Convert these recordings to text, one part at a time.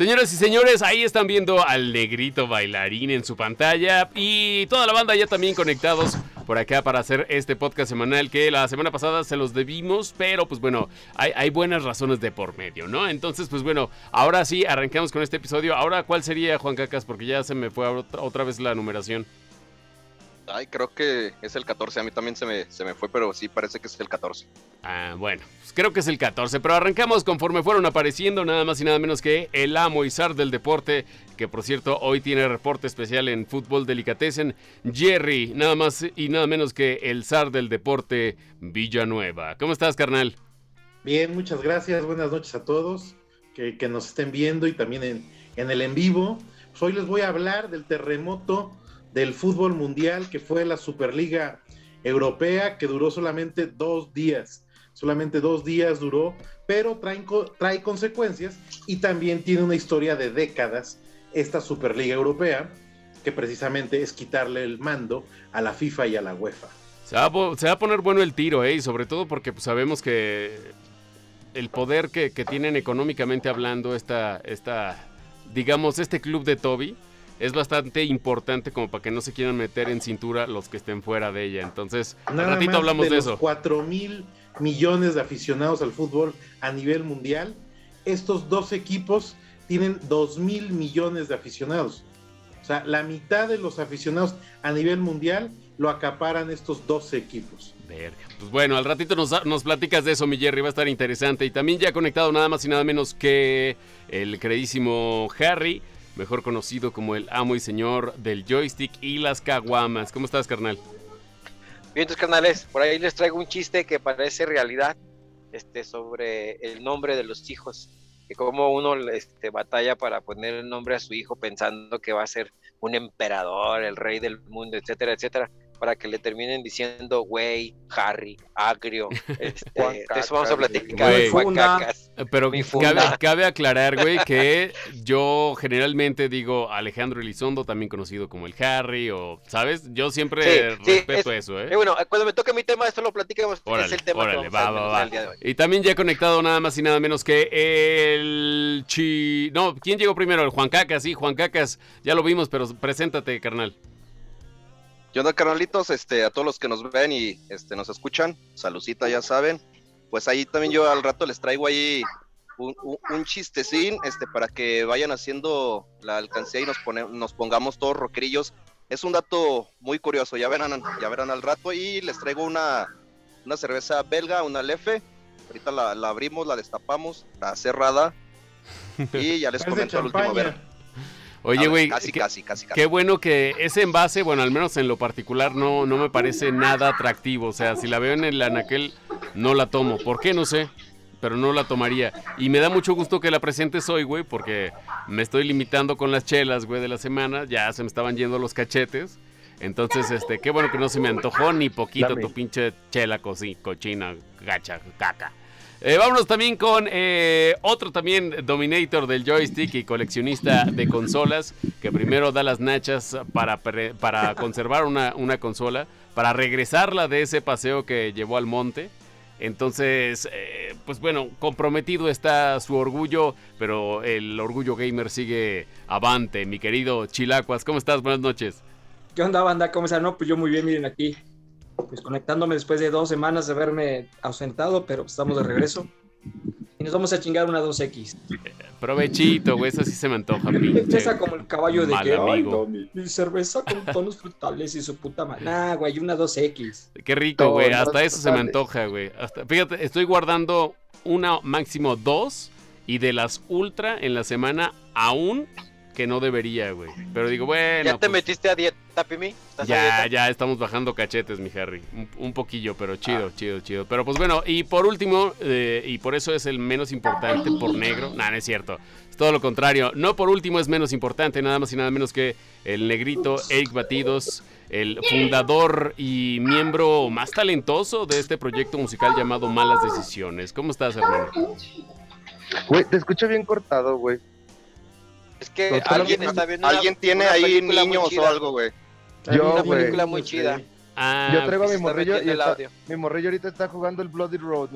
Señoras y señores, ahí están viendo al negrito bailarín en su pantalla y toda la banda ya también conectados por acá para hacer este podcast semanal que la semana pasada se los debimos, pero pues bueno, hay, buenas razones de por medio, ¿no? Entonces, pues bueno, ahora sí, arrancamos con este episodio. Ahora, ¿cuál sería, Juan Cacas? Porque ya se me fue otra vez la numeración. Ay, creo que es el 14. A mí también se me, se me fue, pero sí parece que es el 14. Ah, bueno, pues creo que es el 14. Pero arrancamos conforme fueron apareciendo nada más y nada menos que el amo y zar del deporte, que por cierto hoy tiene reporte especial en Fútbol Delicatessen. Jerry, nada más y nada menos que el zar del deporte Villanueva. ¿Cómo estás, carnal? Bien, muchas gracias. Buenas noches a todos que, que nos estén viendo y también en, en el en vivo. Pues hoy les voy a hablar del terremoto del fútbol mundial, que fue la Superliga Europea, que duró solamente dos días. Solamente dos días duró, pero trae, trae consecuencias y también tiene una historia de décadas esta Superliga Europea, que precisamente es quitarle el mando a la FIFA y a la UEFA. Se va, a, poner bueno el tiro, ¿eh? Y sobre todo porque pues, sabemos que el poder que, que tienen económicamente hablando esta, esta, digamos, este club de Toby, es bastante importante como para que no se quieran meter en cintura los que estén fuera de ella. Entonces, un ratito hablamos de, eso. 4 mil millones de aficionados al fútbol a nivel mundial. Estos dos equipos tienen 2 mil millones de aficionados. O sea, la mitad de los aficionados a nivel mundial lo acaparan estos dos equipos. Pues bueno, al ratito nos, nos, platicas de eso, mi Jerry, va a estar interesante. Y también ya conectado nada más y nada menos que el queridísimo Harry mejor conocido como el amo y señor del joystick y las caguamas. ¿Cómo estás, carnal? Bien, tus carnales, por ahí les traigo un chiste que parece realidad este, sobre el nombre de los hijos, que como uno este, batalla para poner el nombre a su hijo pensando que va a ser un emperador, el rey del mundo, etcétera, etcétera para que le terminen diciendo güey, Harry, agrio. Este, eso vamos a platicar. Pero cabe, aclarar, güey, que yo generalmente digo Alejandro Elizondo, también conocido como el Harry, o, ¿sabes? Yo siempre respeto eso, ¿eh? ¿eh? Bueno, cuando me toque mi tema, esto lo platicamos. es el tema órale, va, va, va. Día de hoy. Y también ya conectado nada más y nada menos que el Chi... No, ¿quién llegó primero? El Juan Cacas, sí, Juan Cacas. Ya lo vimos, pero preséntate, carnal. ¿Qué onda, carnalitos? Este, a todos los que nos ven y este, nos escuchan, salucita, ya saben. Pues ahí también yo al rato les traigo ahí un, un, chistecín este, para que vayan haciendo la alcancía y nos, nos pongamos todos roquerillos. Es un dato muy curioso, ya verán, ya verán al rato. Y les traigo una, una cerveza belga, una Lefe. Ahorita la, la abrimos, la destapamos, está cerrada. Y ya les comento el último ver. Oye, güey. Casi, casi, casi, Qué bueno que ese envase, bueno, al menos en lo particular, no, no me parece nada atractivo. O sea, si la veo en el anaquel, no la tomo. ¿Por qué? No sé. Pero no la tomaría. Y me da mucho gusto que la presentes hoy, güey, porque me estoy limitando con las chelas, güey, de la semana. Ya se me estaban yendo los cachetes. Entonces, este, qué bueno que no se me antojó ni poquito tu pinche chela cochina, gacha, caca. Eh, vámonos también con eh, otro también dominator del joystick y coleccionista de consolas, que primero da las nachas para, para conservar una, una consola, para regresarla de ese paseo que llevó al monte. Entonces, eh, pues bueno, comprometido está su orgullo, pero el orgullo gamer sigue avante. Mi querido Chilacuas, ¿cómo estás? Buenas noches. ¿Qué onda, banda? ¿Cómo están? No, pues yo muy bien, miren aquí, pues conectándome después de dos semanas de haberme ausentado, pero estamos de regreso. Y nos vamos a chingar una 2X. Provechito, güey, eso sí se me antoja, pinche. Empieza como el caballo de que, ay, mi, cerveza con tonos frutales y su puta madre. Nah, güey, una 2X. Qué rico, güey, hasta eso se me antoja, güey. Hasta, fíjate, estoy guardando una máximo dos y de las ultra en la semana aún que no debería, güey. Pero digo, bueno. ¿Ya te pues metiste a dieta, Pimi? Ya, ya estamos bajando cachetes, mi Harry. Un, poquillo, pero chido, ah. chido, chido. Pero pues bueno, y por último, eh, y por eso es el menos importante, por negro. Nah, no es cierto. Es todo lo contrario. No por último es menos importante, nada más y nada menos que el negrito Eric Batidos el fundador y miembro más talentoso de este proyecto musical llamado Malas Decisiones. ¿Cómo estás, hermano? Güey, te escucho bien cortado, güey. Es que alguien está viendo Alguien tiene ahí niños o algo, güey. Yo, una película muy chida. Ah, yo traigo a mi morrillo y mi morrillo ahorita está jugando el Bloody Road,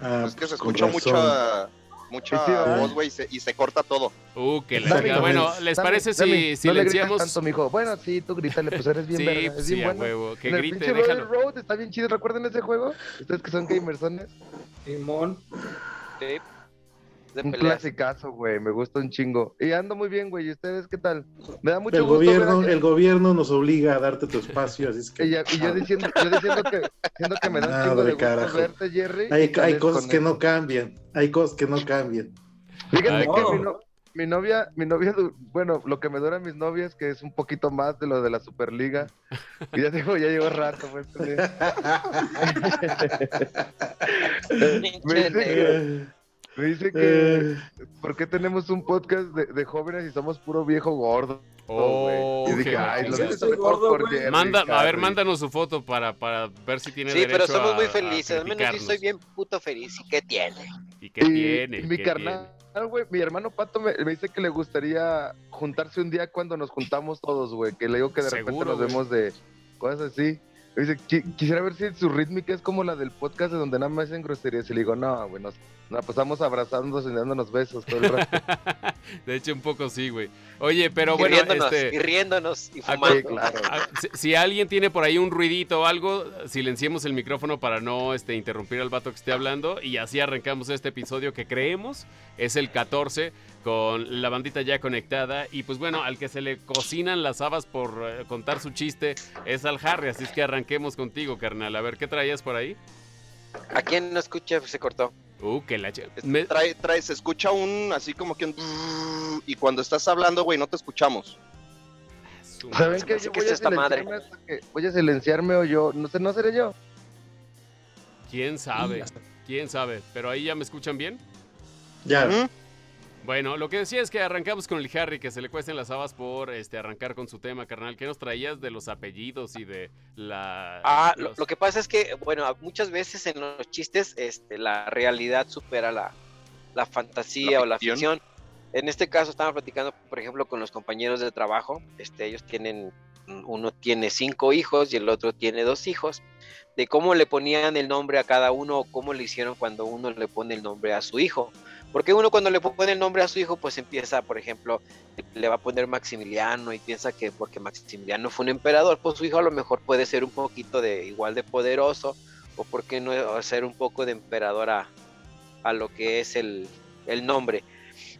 Ah, es que se escucha mucha mucha voz, güey, y se, corta todo. Uh, que la Bueno, ¿les parece si silenciamos? No tanto, mijo. Bueno, sí, tú grítale, pues eres bien sí, verga. Es sí, bien bueno. Huevo. Que grite, déjalo. Road está bien chido. ¿Recuerdan ese juego? Ustedes que son gamersones. Simón. Sí un clasicazo, güey, me gusta un chingo. Y ando muy bien, güey, ¿y ustedes qué tal? Me da mucho el gusto Gobierno, El gobierno nos obliga a darte tu espacio, así es que... Y, yo, diciendo, yo diciendo, que, diciendo que me da un chingo de, gusto verte, Jerry. Hay, hay cosas que no cambian, hay cosas que no cambian. Fíjate que mi, mi, novia, mi novia, bueno, lo que me dura mis novias, que es un poquito más de lo de la Superliga. Y ya digo, ya llegó rato, pues. me dice que me dice que, eh. ¿por qué tenemos un podcast de, jóvenes y somos puro viejo gordo? Oh, y dije, ay, lo soy gordo, Manda, A ver, mándanos su foto para, para ver si tiene Sí, pero somos muy felices. Al menos yo soy bien puto feliz. ¿Y qué tiene? ¿Y qué tiene? mi carnal, güey, mi hermano Pato me, dice que le gustaría juntarse un día cuando nos juntamos todos, güey. Que le digo que de repente nos vemos de cosas así. Dice, quisiera ver si su rítmica es como la del podcast de donde nada más hacen groserías. Y le digo, no, güey, nos, pasamos abrazándonos y dándonos besos todo el rato. de hecho, un poco sí, güey. Oye, pero bueno, este... y riéndonos y fumando. claro. si, alguien tiene por ahí un ruidito o algo, silenciemos el micrófono para no este, interrumpir al vato que esté hablando. Y así arrancamos este episodio que creemos es el 14 con la bandita ya conectada. Y pues bueno, al que se le cocinan las habas por eh, contar su chiste es al Harry. Así es que arranquemos contigo, carnal. A ver, ¿qué traías por ahí? ¿A quién no escucha? Se cortó. Uh, que la... Me... Trae, trae, se escucha un, así como que un... Y cuando estás hablando, güey, no te escuchamos. ¿Saben qué? Yo voy, a esta madre. voy a silenciarme o yo, no sé, no seré yo. ¿Quién sabe? ¿Quién sabe? ¿Pero ahí ya me escuchan bien? Ya. Bueno, lo que decía es que arrancamos con el Harry, que se le cuesten las habas por este arrancar con su tema, carnal. ¿Qué nos traías de los apellidos y de la... Ah, lo, que pasa es que, bueno, muchas veces en los chistes este, la realidad supera la, la fantasía o la ficción. En este caso estaba platicando, por ejemplo, con los compañeros de trabajo. Este, ellos tienen, uno tiene cinco hijos y el otro tiene dos hijos. De cómo le ponían el nombre a cada uno o cómo le hicieron cuando uno le pone el nombre a su hijo. Porque uno cuando le pone el nombre a su hijo, pues empieza, por ejemplo, le va a poner Maximiliano y piensa que porque Maximiliano fue un emperador, pues su hijo a lo mejor puede ser un poquito de igual de poderoso, o por qué no ser un poco de emperador a, lo que es el nombre.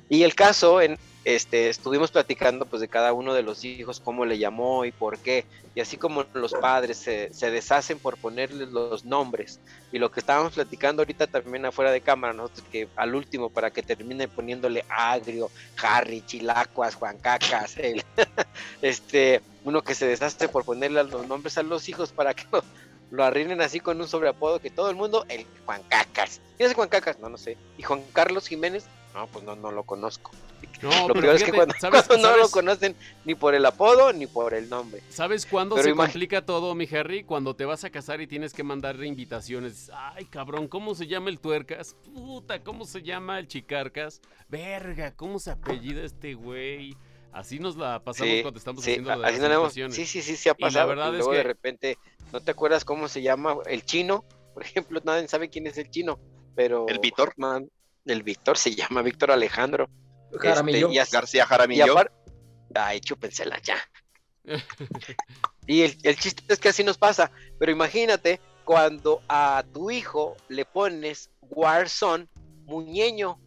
Y el caso en, este, estuvimos platicando pues de cada uno de los hijos, cómo le llamó y por qué, y así como los padres se, deshacen por ponerles los nombres, y lo que estábamos platicando ahorita también afuera de cámara, nosotros que al último para que termine poniéndole Agrio, Harry, Chilacuas, Juan Cacas, este, uno que se deshace por ponerle los nombres a los hijos para que lo, lo arruinen así con un sobreapodo que todo el mundo, el Juan Cacas. ¿Quién es Juan Cacas? No, no sé. ¿Y Juan Carlos Jiménez? No, pues no, no lo conozco. No, lo peor es que cuando, no lo conocen ni por el apodo ni por el nombre. ¿Sabes cuándo se complica todo, mi Harry? Cuando te vas a casar y tienes que mandar invitaciones. Ay, cabrón, ¿cómo se llama el tuercas? Puta, ¿cómo se llama el chicarcas? Verga, ¿cómo se apellida este güey? Así nos la pasamos cuando estamos haciendo las invitaciones. Sí, sí, sí, sí ha pasado. la verdad es que de repente no te acuerdas cómo se llama el chino. Por ejemplo, nadie sabe quién es el chino, pero... El Víctor. El Víctor se llama Víctor Alejandro. Jaramillo. Este, García Jaramillo. Ay, chúpensela ya. y el, chiste es que así nos pasa. Pero imagínate cuando a tu hijo le pones Warzone muñeño.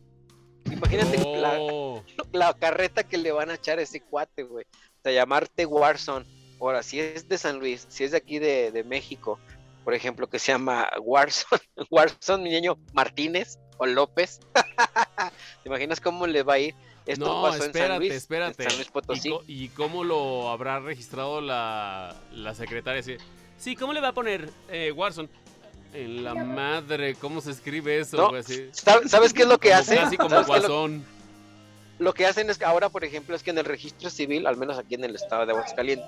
Imagínate oh. la, carreta que le van a echar a ese cuate, güey. O sea, llamarte Warzone. Ahora, si es de San Luis, si es de aquí de, de México, por ejemplo, que se llama Warzone, Warzone Muñeño Martínez, o López. ¿Te imaginas cómo le va a ir? Esto no, pasó espérate, en San Luis, espérate. En San Luis Potosí. ¿Y, cómo lo habrá registrado la, la secretaria? Sí, ¿cómo le va a poner eh, Warzone? En la madre, ¿cómo se escribe eso? ¿Sabes qué es lo que hacen? Así como Guasón. Lo, que hacen es que ahora, por ejemplo, es que en el registro civil, al menos aquí en el estado de Aguascalientes,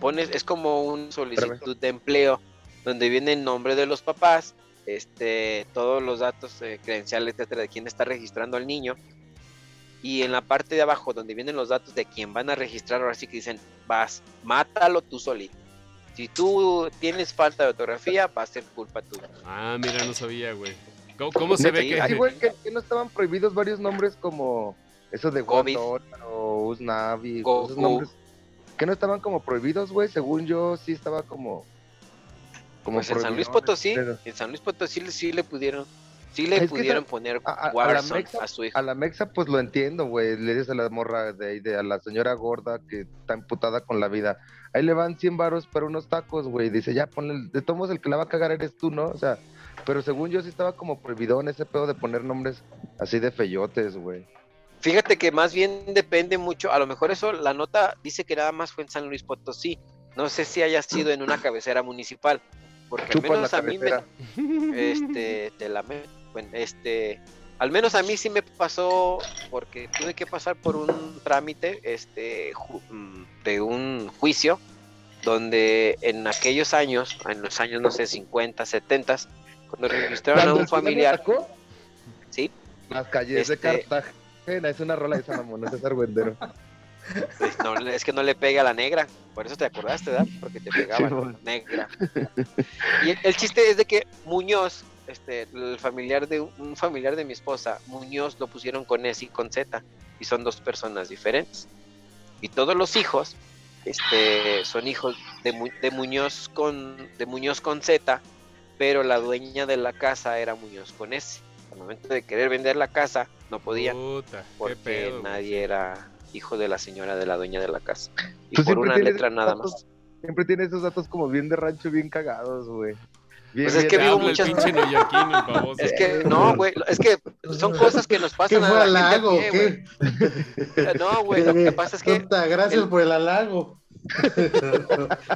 pones, es como un solicitud de empleo, donde viene el nombre de los papás, este, todos los datos eh, credenciales, etcétera, de quién está registrando al niño. Y en la parte de abajo, donde vienen los datos de quién van a registrar, ahora sí que dicen, vas, mátalo tú solito. Si tú tienes falta de ortografía, va a ser culpa tuya. Ah, mira, no sabía, güey. ¿Cómo, se ve que... güey, que, no estaban prohibidos varios nombres como eso de COVID o Usnavi, esos nombres que no estaban como prohibidos, güey, según yo sí estaba como como pues en San Luis Potosí, en San Luis Potosí sí le pudieron Sí le pudieron poner a, a, su hijo. A la Mexa, pues lo entiendo, güey. Le dice a la morra de, de a la señora gorda que está emputada con la vida. Ahí le van 100 varos para unos tacos, güey. Dice, ya ponle, de todos el que la va a cagar eres tú, ¿no? O sea, pero según yo sí estaba como prohibido en ese pedo de poner nombres así de feyotes, güey. Fíjate que más bien depende mucho, a lo mejor eso, la nota dice que nada más fue en San Luis Potosí. No sé si haya sido en una cabecera municipal, porque al menos a mí me, este, te la bueno, este, al menos a mí sí me pasó porque tuve que pasar por un trámite este, mm, de un juicio donde en aquellos años, en los años, no sé, 50, 70, cuando registraron a un familiar... Sí. Las calles de este Cartagena, es una rola de esa mamón, César Buendero. Pues no, es que no le pega a la negra, por eso te acordaste, ¿verdad? Porque te pegaba la negra. Y el, chiste es de que Muñoz este, el familiar de un familiar de mi esposa, Muñoz, lo pusieron con S y con Z, y son dos personas diferentes. Y todos los hijos este, son hijos de, de, Muñoz con, de Muñoz con Z, pero la dueña de la casa era Muñoz con S. Al momento de querer vender la casa, no podía, porque nadie era hijo de la señora de la dueña de la casa. Y por una letra nada más. Siempre tiene esos datos como bien de rancho, bien cagados, güey pues es que vivo muchas Es que no, güey, es que son cosas que nos pasan ¿Qué fue a la halago, ¿qué? No, güey, lo que pasa es que gracias por el halago.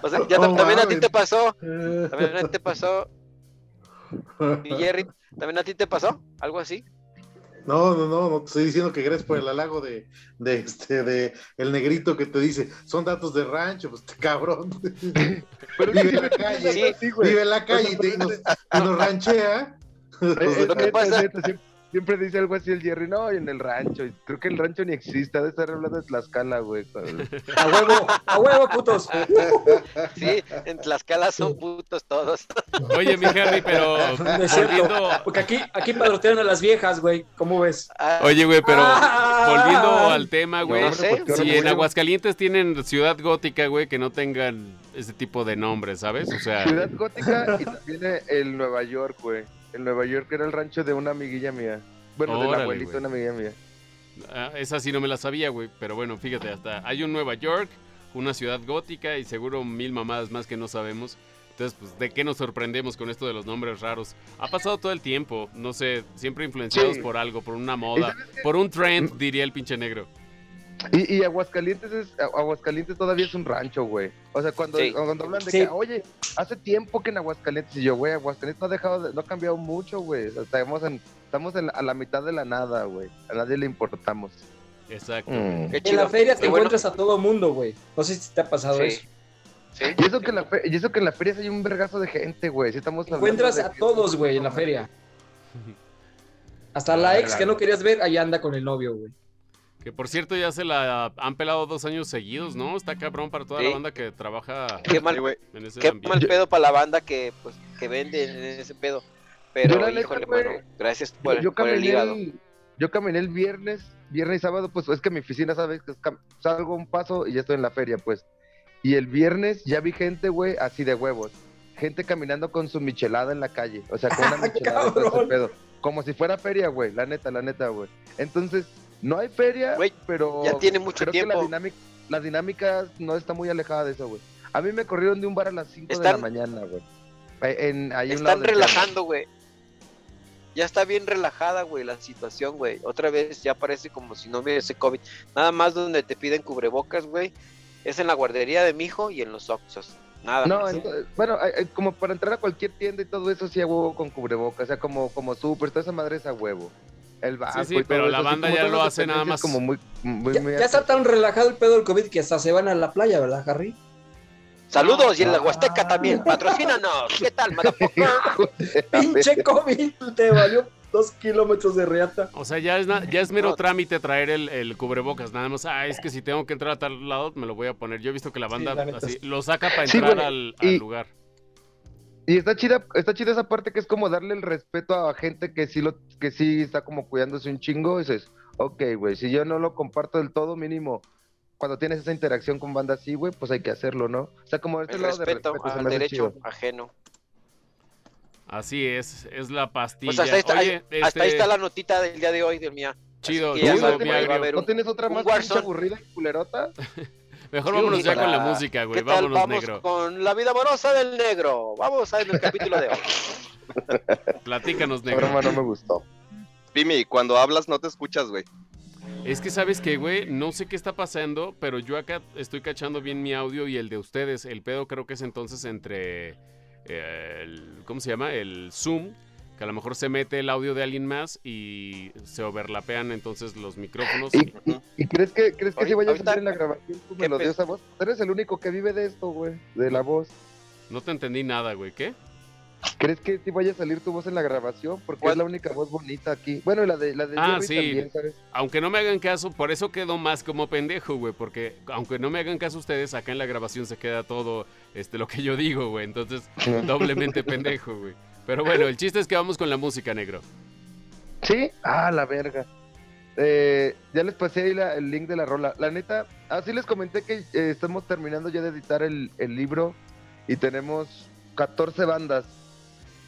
O sea, ya también a ti te pasó. También a ti te pasó. Y Jerry, ¿también a ti te pasó? ¿Algo así? No, no, no, no te estoy diciendo que gracias por el halago de, de este, de el negrito que te dice, son datos de rancho, pues cabrón. vive en la calle, vive en la calle y, nos, ranchea. lo que pasa, Siempre dice algo así el Jerry, no, en el rancho. Creo que el rancho ni existe, de estar hablando de Tlaxcala, güey. A huevo, a huevo, putos. Sí, en Tlaxcala son putos todos. Oye, mi Jerry, pero. volviendo... Porque aquí, aquí padrotean a las viejas, güey. ¿Cómo ves? Ah. Oye, güey, pero ah. volviendo al tema, güey. No sé. Si en Aguascalientes tienen ciudad gótica, güey, que no tengan ese tipo de nombres, ¿sabes? O sea. Ciudad gótica y también el Nueva York, güey. En Nueva York era el rancho de una amiguilla mía. Bueno, de la abuelita de una amiguilla mía. Ah, esa sí no me la sabía, güey. Pero bueno, fíjate, hasta hay un Nueva York, una ciudad gótica y seguro mil mamadas más que no sabemos. Entonces, pues, ¿de qué nos sorprendemos con esto de los nombres raros? Ha pasado todo el tiempo, no sé, siempre influenciados por algo, por una moda, por un trend, diría el pinche negro. Y, Aguascalientes es, Aguascalientes todavía es un rancho, güey. O sea, cuando, cuando hablan de que, oye, hace tiempo que en Aguascalientes, y yo, güey, Aguascalientes no ha dejado, no ha cambiado mucho, güey. estamos en, estamos a la mitad de la nada, güey. A nadie le importamos. Exacto. Mm. En la feria te encuentras a todo mundo, güey. No sé si te ha pasado eso. Y eso, que en la y eso que en la feria hay un vergazo de gente, güey. Si estamos encuentras a todos, güey, en la feria. Hasta la ex que no querías ver, ahí anda con el novio, güey. Que por cierto ya se la han pelado dos años seguidos, ¿no? Está cabrón para toda la banda que trabaja qué mal, en ese Qué mal pedo para la banda que, pues, que vende en ese pedo. Pero, híjole, mano, gracias por, yo el hígado. yo caminé el viernes, viernes y sábado, pues es que mi oficina, ¿sabes? Que salgo un paso y ya estoy en la feria, pues. Y el viernes ya vi gente, güey, así de huevos. Gente caminando con su michelada en la calle. O sea, con una michelada ese pedo. Como si fuera feria, güey. La neta, la neta, güey. Entonces, no hay feria, pero. Ya tiene mucho creo tiempo. Que la, dinámica, la dinámica no está muy alejada de eso, güey. A mí me corrieron de un bar a las 5 de la mañana, güey. En, están relajando, güey. Ya está bien relajada, güey, la situación, güey. Otra vez ya parece como si no hubiese COVID. Nada más donde te piden cubrebocas, güey. Es en la guardería de mi hijo y en los Oxos. Nada no, bueno, como para entrar a cualquier tienda y todo eso sí a huevo con cubrebocas. O sea, como, como súper, toda esa madre es a huevo el Sí, sí, pero la banda ya lo hace nada más. Como muy, ya, está tan relajado el pedo del COVID que hasta se van a la playa, ¿verdad, Harry? Saludos y en la Huasteca también. Patrocínanos. ¿Qué tal? Pinche COVID, te valió dos kilómetros de reata. O sea, ya es, ya es mero trámite traer el, cubrebocas. Nada más, ah, es que si tengo que entrar a tal lado, me lo voy a poner. Yo he visto que la banda así lo saca para entrar al, lugar. Y está chida, está chida esa parte que es como darle el respeto a gente que sí lo, que sí está como cuidándose un chingo. Y dices, ok, güey, si yo no lo comparto del todo, mínimo, cuando tienes esa interacción con banda así, güey, pues hay que hacerlo, ¿no? O sea, como este el lado respeto, de respeto, al derecho ajeno. Así es, es la pastilla. Pues hasta, ahí está, Oye, hasta este, ahí está la notita del día de hoy, Dios mío. Chido, chido, agrio. haber ¿No tienes otra más Warzone. aburrida y culerota? Mejor Sí, vámonos ya con la música, güey. ¿Qué tal? Vámonos, Vamos negro. con la vida amorosa del negro. Vamos a ver el capítulo de hoy. Platícanos, La negro. broma no me gustó. Pimi, cuando hablas no te escuchas, güey. Es que sabes que, güey, no sé qué está pasando, pero yo acá estoy cachando bien mi audio y el de ustedes. El pedo creo que es entonces entre eh, el, ¿cómo se llama? El Zoom, que a lo mejor se mete el audio de alguien más y se overlapean entonces los micrófonos. ¿Y, y, y crees que, crees que si vaya a salir en la grabación tu ¿Qué melodiosa voz? Eres el único que vive de esto, güey, de la voz. No te entendí nada, güey. ¿Qué? ¿Crees que sí vaya a salir tu voz en la grabación? Porque ¿Cuál? es la única voz bonita aquí. Bueno, la de, la de Ah, Jerry sí. también, ¿sabes? Aunque no me hagan caso, por eso quedo más como pendejo, güey. Porque aunque no me hagan caso ustedes, acá en la grabación se queda todo este, lo que yo digo, güey. Entonces, doblemente pendejo, güey. Pero bueno, el chiste es que vamos con la música, negro. ¿Sí? Ah, la verga. Eh, ya les pasé ahí la- el link de la rola. La neta, así les comenté que eh, estamos terminando ya de editar el, el libro y tenemos 14 bandas,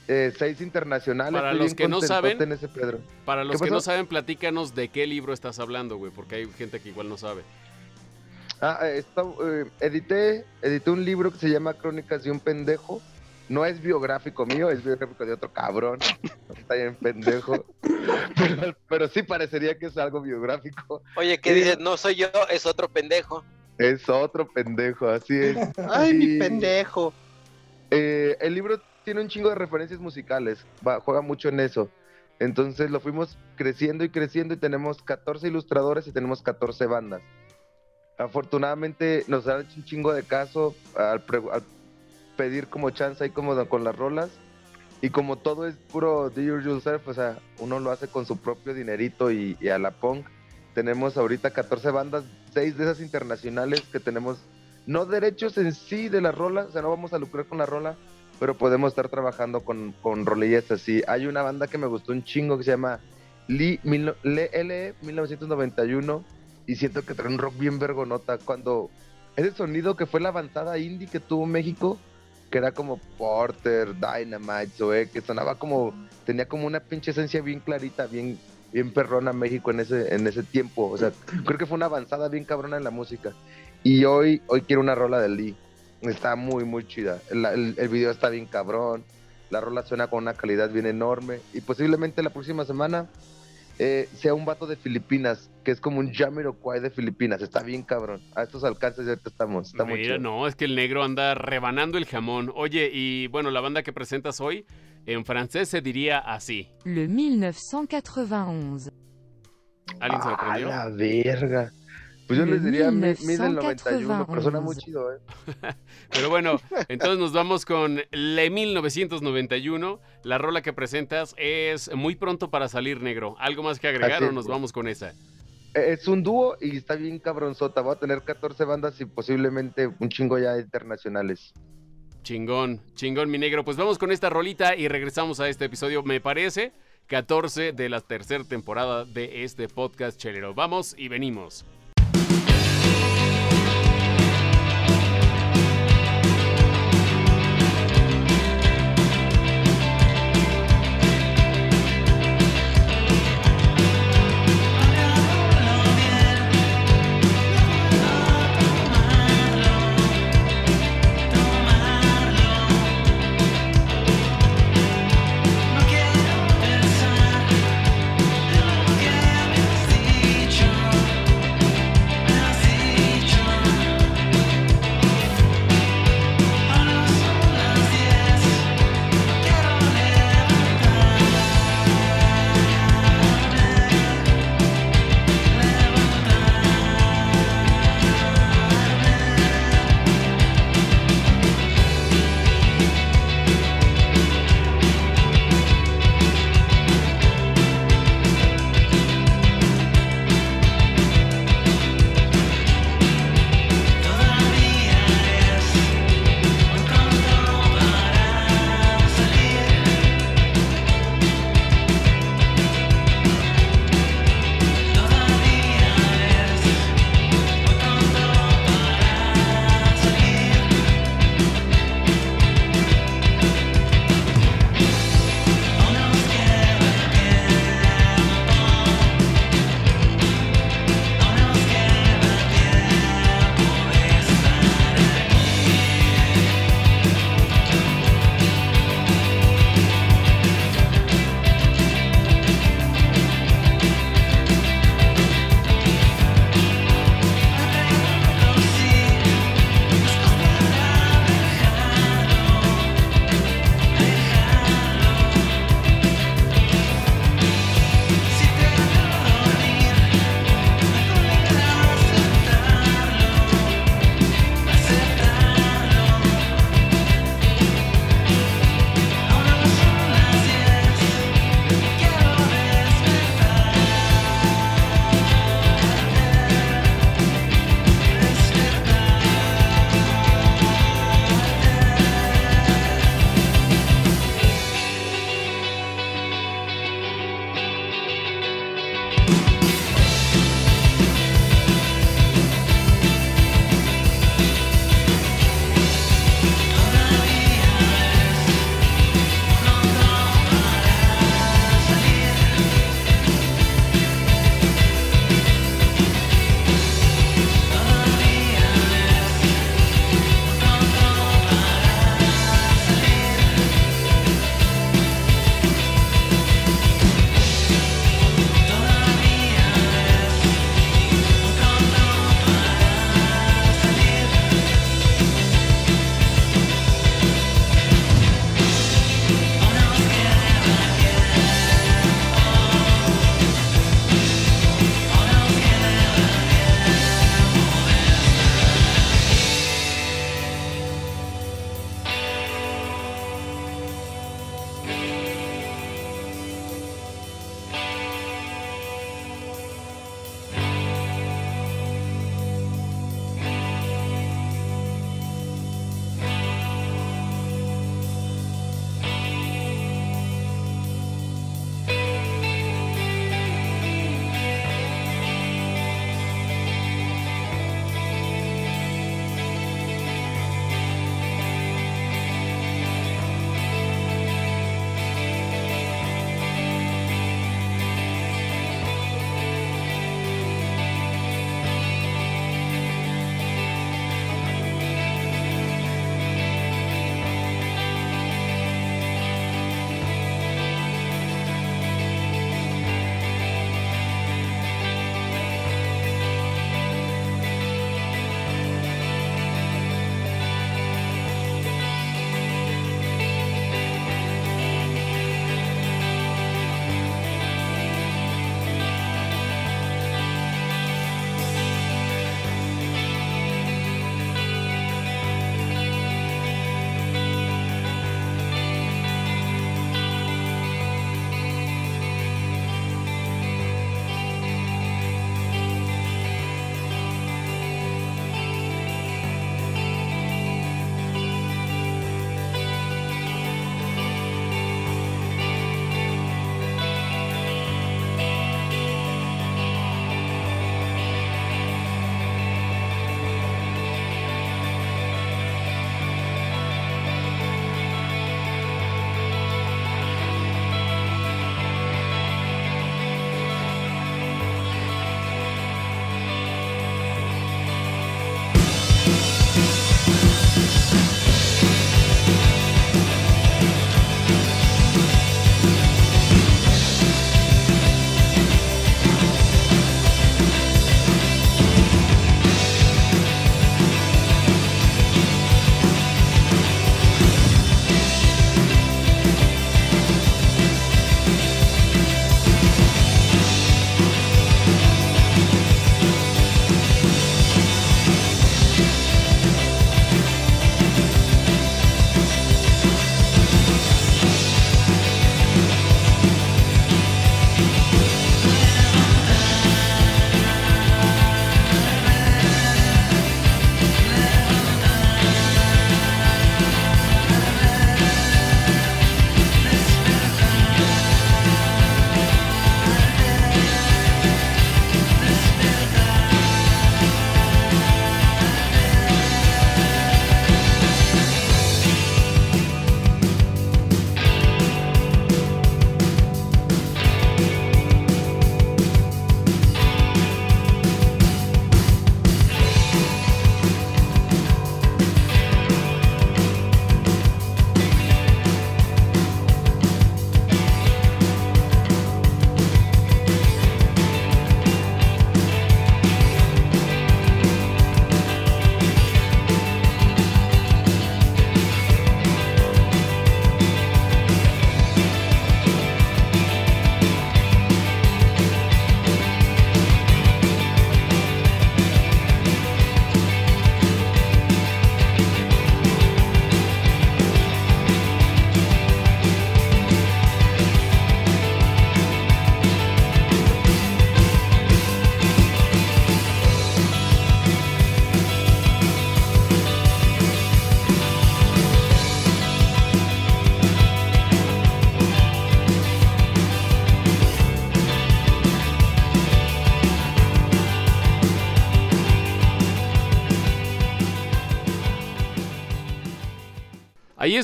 eh, 6 internacionales. Para Estoy los que no saben- en ese Pedro. Para los ¿Qué que no saben, platícanos de qué libro estás hablando, güey. Porque hay gente que igual no sabe. Ah, eh, está- eh, edité, edité un libro que se llama Crónicas de un pendejo. No es biográfico mío, es biográfico de otro cabrón. Está bien pendejo. Pero, pero sí parecería que es algo biográfico. Oye, ¿qué dices? No soy yo, es otro pendejo. Es otro pendejo, así es. Ay, mi pendejo. Eh, el libro tiene un chingo de referencias musicales, va- juega mucho en eso. Entonces lo fuimos creciendo y creciendo y tenemos 14 ilustradores y tenemos 14 bandas. Afortunadamente nos han hecho un chingo de caso al, pre- al pedir como chance ahí como con las rolas. Y como todo es puro do yourself, o sea, uno lo hace con su propio dinerito y, y a la punk. Tenemos ahorita 14 bandas, 6 de esas internacionales que tenemos no derechos en sí de la rola, o sea, no vamos a lucrar con la rola, pero podemos estar trabajando con, con rolillas así. Hay una banda que me gustó un chingo que se llama Lee, mil- Le- LE 1991 y siento que trae un rock bien vergonota cuando ese sonido que fue la avanzada indie que tuvo México, que era como Porter, Dynamite, Zoe, que sonaba como, tenía como una pinche esencia bien clarita, bien, bien perrona México en ese, en ese tiempo. O sea, creo que fue una avanzada bien cabrona en la música. Y hoy, hoy quiero una rola de Lee. Está muy, muy chida. El, el- el video está bien cabrón. La rola suena con una calidad bien enorme. Y posiblemente la próxima semana eh, sea un vato de Filipinas, que es como un Jamiroquai de Filipinas. Está bien cabrón. A estos alcances ya ahorita estamos. Está muy Mira, chido. no, es que el negro anda rebanando el jamón. Oye, y bueno, la banda que presentas hoy, en francés se diría así. Le 1991. ¿Alguien se lo Ah, aprendió? la verga. Pues yo Le les diría mi, mi del 91, pero suena 1991. muy chido, ¿eh? Pero bueno, entonces nos vamos con Le 1991. La rola que presentas es muy pronto para salir negro. ¿Algo más que agregar Así o nos vamos con esa? Eh, Es un dúo y está bien cabronzota. Va a tener 14 bandas y posiblemente un chingo ya internacionales. Chingón, chingón, mi negro. Pues vamos con esta rolita y regresamos a este episodio, me parece, 14 de la tercera temporada de este podcast chelero. Vamos y venimos.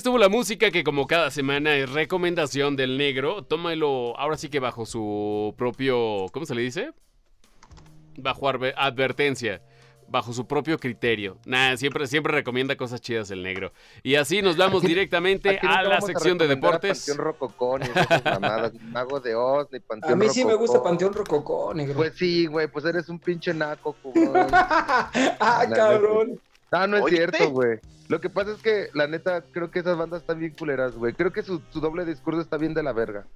Estuvo la música que como cada semana es recomendación del negro. Tómalo ahora sí que bajo su propio, ¿cómo se le dice? Bajo advertencia, bajo su propio criterio. Nada, siempre, siempre recomienda cosas chidas el negro. Y así nos vamos directamente a la sección de deportes. Panteón Rococó, ni Mago de Oz, ni Panteón A mí sí me gusta Panteón Rococó, negro. Pues sí, güey, pues eres un pinche naco, ah, cabrón. No, no es cierto, güey. Lo que pasa es que, la neta, creo que esas bandas están bien culeras, güey. Creo que su, doble discurso está bien de la verga.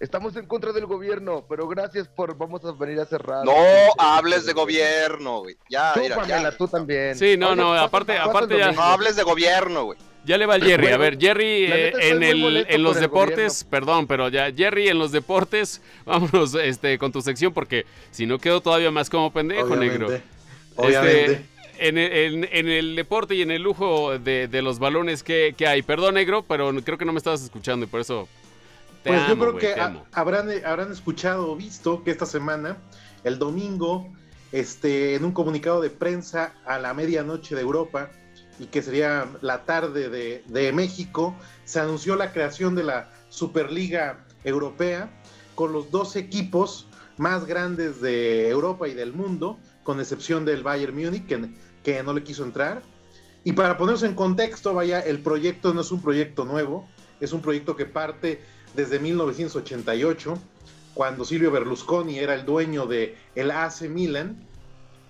Estamos en contra del gobierno, pero gracias por vamos a venir a cerrar. No hables de gobierno, güey. Ya, mira, ya. tú también. Sí, no, no, aparte, aparte ya. No hables de gobierno, güey. Ya le va al Jerry. A ver, Jerry eh, en, el, en los deportes, perdón, pero ya, Jerry en los deportes, vámonos este, con tu sección porque si no quedo todavía más como pendejo, negro. Obviamente. Este, en, el deporte y en el lujo de, los balones que, hay. Perdón, negro, pero creo que no me estabas escuchando y por eso. Te pues yo creo que habrán, habrán escuchado o visto que esta semana, el domingo, este, en un comunicado de prensa a la medianoche de Europa y que sería la tarde de, de México, se anunció la creación de la Superliga Europea con los dos equipos más grandes de Europa y del mundo, con excepción del Bayern Múnich, que que no le quiso entrar. Y para ponernos en contexto, vaya, el proyecto no es un proyecto nuevo, es un proyecto que parte desde 1988, cuando Silvio Berlusconi era el dueño de el AC Milan,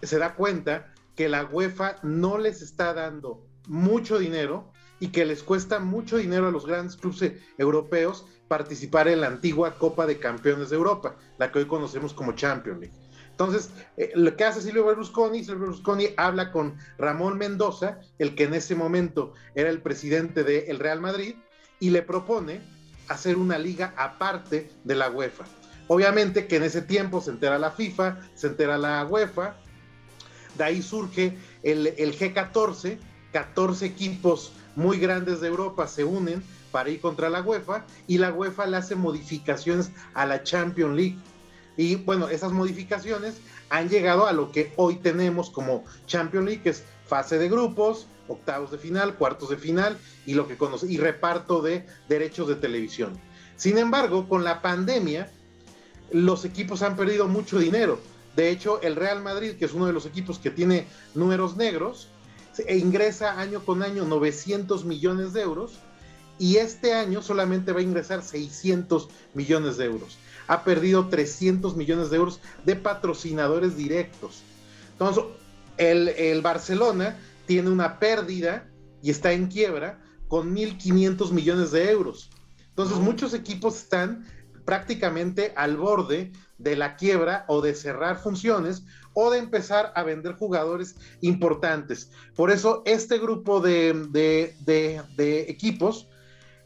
se da cuenta que la UEFA no les está dando mucho dinero y que les cuesta mucho dinero a los grandes clubes europeos participar en la antigua Copa de Campeones de Europa, la que hoy conocemos como Champions League. Entonces, eh, lo que hace Silvio Berlusconi, Silvio Berlusconi habla con Ramón Mendoza, el que en ese momento era el presidente del Real Madrid, y le propone hacer una liga aparte de la UEFA. Obviamente que en ese tiempo se entera la FIFA, se entera la UEFA, de ahí surge el, el G14, 14 equipos muy grandes de Europa se unen para ir contra la UEFA y la UEFA le hace modificaciones a la Champions League y bueno, esas modificaciones han llegado a lo que hoy tenemos como Champions League, que es fase de grupos, octavos de final, cuartos de final y lo que conoce, y reparto de derechos de televisión. Sin embargo, con la pandemia, los equipos han perdido mucho dinero. De hecho, el Real Madrid, que es uno de los equipos que tiene números negros, ingresa año con año 900 millones de euros y este año solamente va a ingresar 600 millones de euros ha perdido 300 millones de euros de patrocinadores directos. Entonces, el, Barcelona tiene una pérdida y está en quiebra con 1.500 millones de euros. Entonces, muchos equipos están prácticamente al borde de la quiebra o de cerrar funciones o de empezar a vender jugadores importantes. Por eso este grupo de, de equipos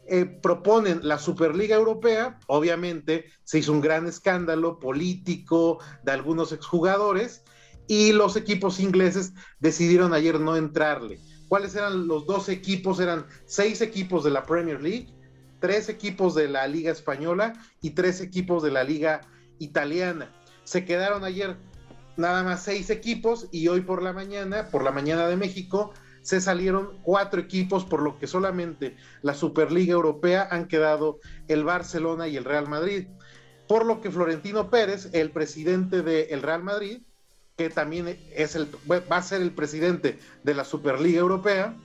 eh, proponen la Superliga Europea, obviamente se hizo un gran escándalo político de algunos exjugadores y los equipos ingleses decidieron ayer no entrarle. ¿Cuáles eran los dos equipos? Eran seis equipos de la Premier League, tres equipos de la Liga Española y tres equipos de la Liga Italiana. Se quedaron ayer nada más seis equipos y hoy por la mañana, por la mañana de México, se salieron cuatro equipos, por lo que solamente la Superliga Europea han quedado el Barcelona y el Real Madrid. Por lo que Florentino Pérez, el presidente del Real Madrid, que también es el, va a ser el presidente de la Superliga Europea,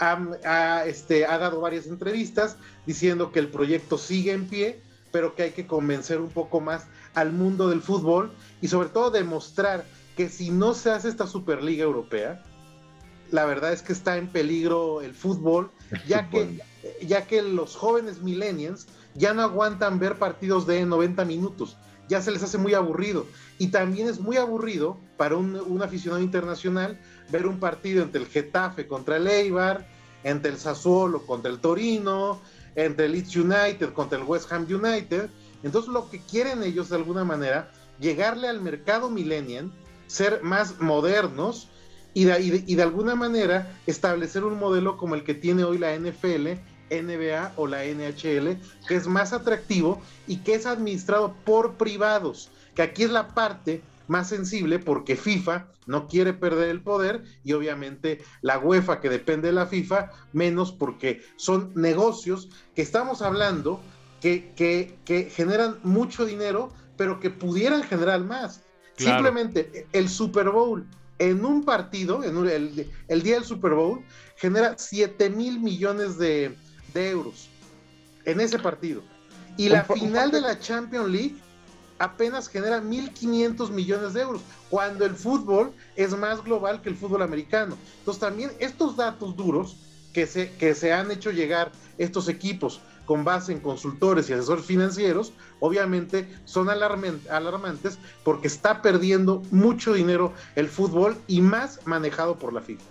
ha, este, ha dado varias entrevistas diciendo que el proyecto sigue en pie, pero que hay que convencer un poco más al mundo del fútbol y sobre todo demostrar que si no se hace esta Superliga Europea, la verdad es que está en peligro el fútbol, ya, Que, ya que los jóvenes millennials ya no aguantan ver partidos de 90 minutos, ya se les hace muy aburrido. Y también es muy aburrido para un, aficionado internacional ver un partido entre el Getafe contra el Eibar, entre el Sassuolo contra el Torino, entre el Leeds United contra el West Ham United. Entonces lo que quieren ellos de alguna manera, llegarle al mercado millennial, ser más modernos y de, alguna manera establecer un modelo como el que tiene hoy la NFL, NBA o la NHL, que es más atractivo y que es administrado por privados, que aquí es la parte más sensible porque FIFA no quiere perder el poder y obviamente la UEFA que depende de la FIFA menos porque son negocios que estamos hablando que, que, generan mucho dinero pero que pudieran generar más. Simplemente el Super Bowl en un partido, en el, el, día del Super Bowl, genera 7 mil millones de, de euros en ese partido. Y la final de la Champions League apenas genera 1.500 millones de euros, cuando el fútbol es más global que el fútbol americano. Entonces también estos datos duros que se, que se han hecho llegar estos equipos con base en consultores y asesores financieros, obviamente son alarmantes porque está perdiendo mucho dinero el fútbol y más manejado por la FIFA.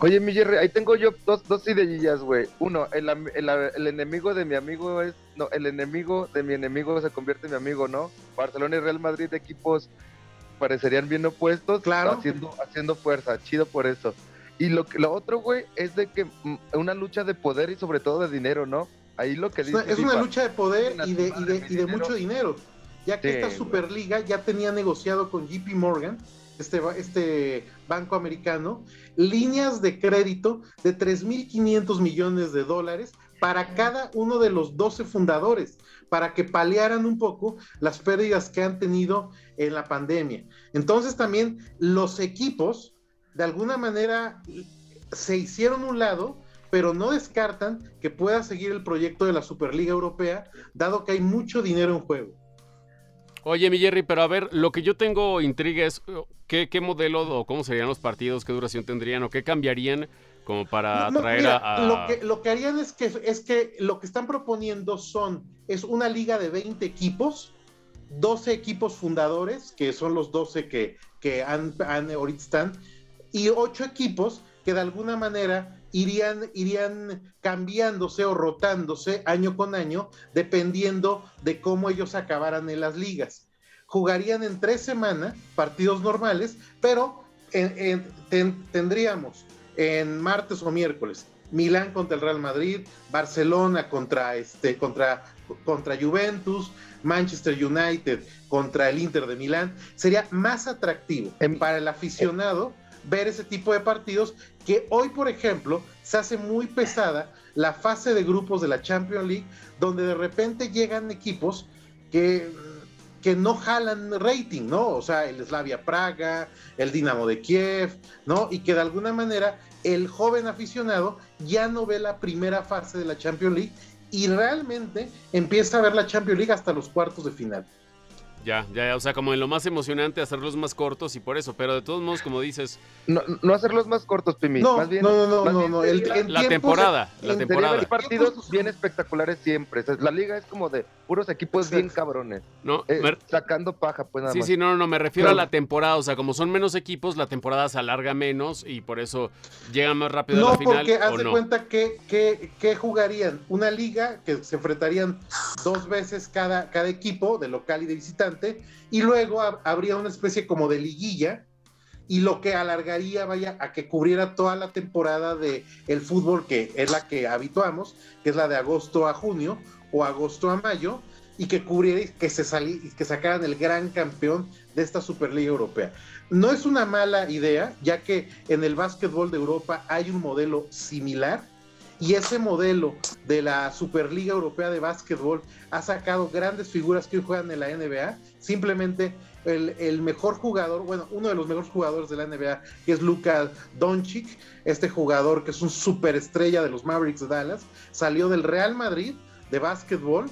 Oye, mi Jerry, ahí tengo yo dos, dos ideillas, güey. Uno, el, el, enemigo de mi amigo es. No, el enemigo de mi enemigo se convierte en mi amigo, ¿no? Barcelona y Real Madrid, equipos parecerían bien opuestos, claro. haciendo, haciendo fuerza. Chido por eso. Y lo, lo otro, güey, es de que mm, una lucha de poder y sobre todo de dinero, ¿no? Ahí lo que dice. Es una, lucha de poder y de, y de, y de mucho dinero. Ya que esta Superliga ya tenía negociado con JP Morgan este, este banco americano, líneas de crédito de 3.500 millones de dólares para cada uno de los 12 fundadores, para que paliaran un poco las pérdidas que han tenido en la pandemia. Entonces también los equipos, de alguna manera, se hicieron un lado, pero no descartan que pueda seguir el proyecto de la Superliga Europea, dado que hay mucho dinero en juego. Oye, mi Jerry, pero a ver, lo que yo tengo intriga es qué, modelo o cómo serían los partidos, qué duración tendrían o qué cambiarían como para atraer a, Lo que, lo que harían es que, es que lo que están proponiendo son, es una liga de 20 equipos, 12 equipos fundadores, que son los 12 que, que han, han, ahorita están, y 8 equipos que de alguna manera irían, irían cambiándose o rotándose año con año, dependiendo de cómo ellos acabaran en las ligas. Jugarían en tres semanas partidos normales, pero tendríamos en martes o miércoles Milán contra el Real Madrid, Barcelona contra, este, contra, contra Juventus, Manchester United contra el Inter de Milán. Sería más atractivo para el aficionado ver ese tipo de partidos que hoy, por ejemplo, se hace muy pesada la fase de grupos de la Champions League, donde de repente llegan equipos que, que no jalan rating, ¿no? O sea, el Slavia Praga, el Dinamo de Kiev, ¿no? Y que de alguna manera el joven aficionado ya no ve la primera fase de la Champions League y realmente empieza a ver la Champions League hasta los cuartos de final. Ya, ya, o sea, como en lo más emocionante hacerlos más cortos y por eso, pero de todos modos, como dices... No, no hacerlos más cortos, Pimi, no, más bien... No, no, no, no, la, temporada, la temporada. Hay partidos bien espectaculares siempre, la liga es como de puros equipos bien cabrones. No, eh, sacando paja, pues nada sí, más. Sí, no, no, me refiero a la temporada, o sea, como son menos equipos, la temporada se alarga menos y por eso llegan más rápido a la final. No, porque haz de cuenta que, que, que, jugarían una liga que se enfrentarían dos veces cada, cada equipo, de local y de visitante, y luego habría una especie como de liguilla, y lo que alargaría, vaya, a que cubriera toda la temporada de el fútbol que es la que habituamos, que es la de agosto a junio o agosto a mayo, y que cubriera que se salí, que sacaran el gran campeón de esta Superliga Europea. No es una mala idea, ya que en el básquetbol de Europa hay un modelo similar y ese modelo de la Superliga Europea de Básquetbol ha sacado grandes figuras que hoy juegan en la NBA. Simplemente el, el, mejor jugador, bueno, uno de los mejores jugadores de la NBA, que es Luka Doncic, este jugador que es un superestrella de los Mavericks de Dallas, salió del Real Madrid de básquetbol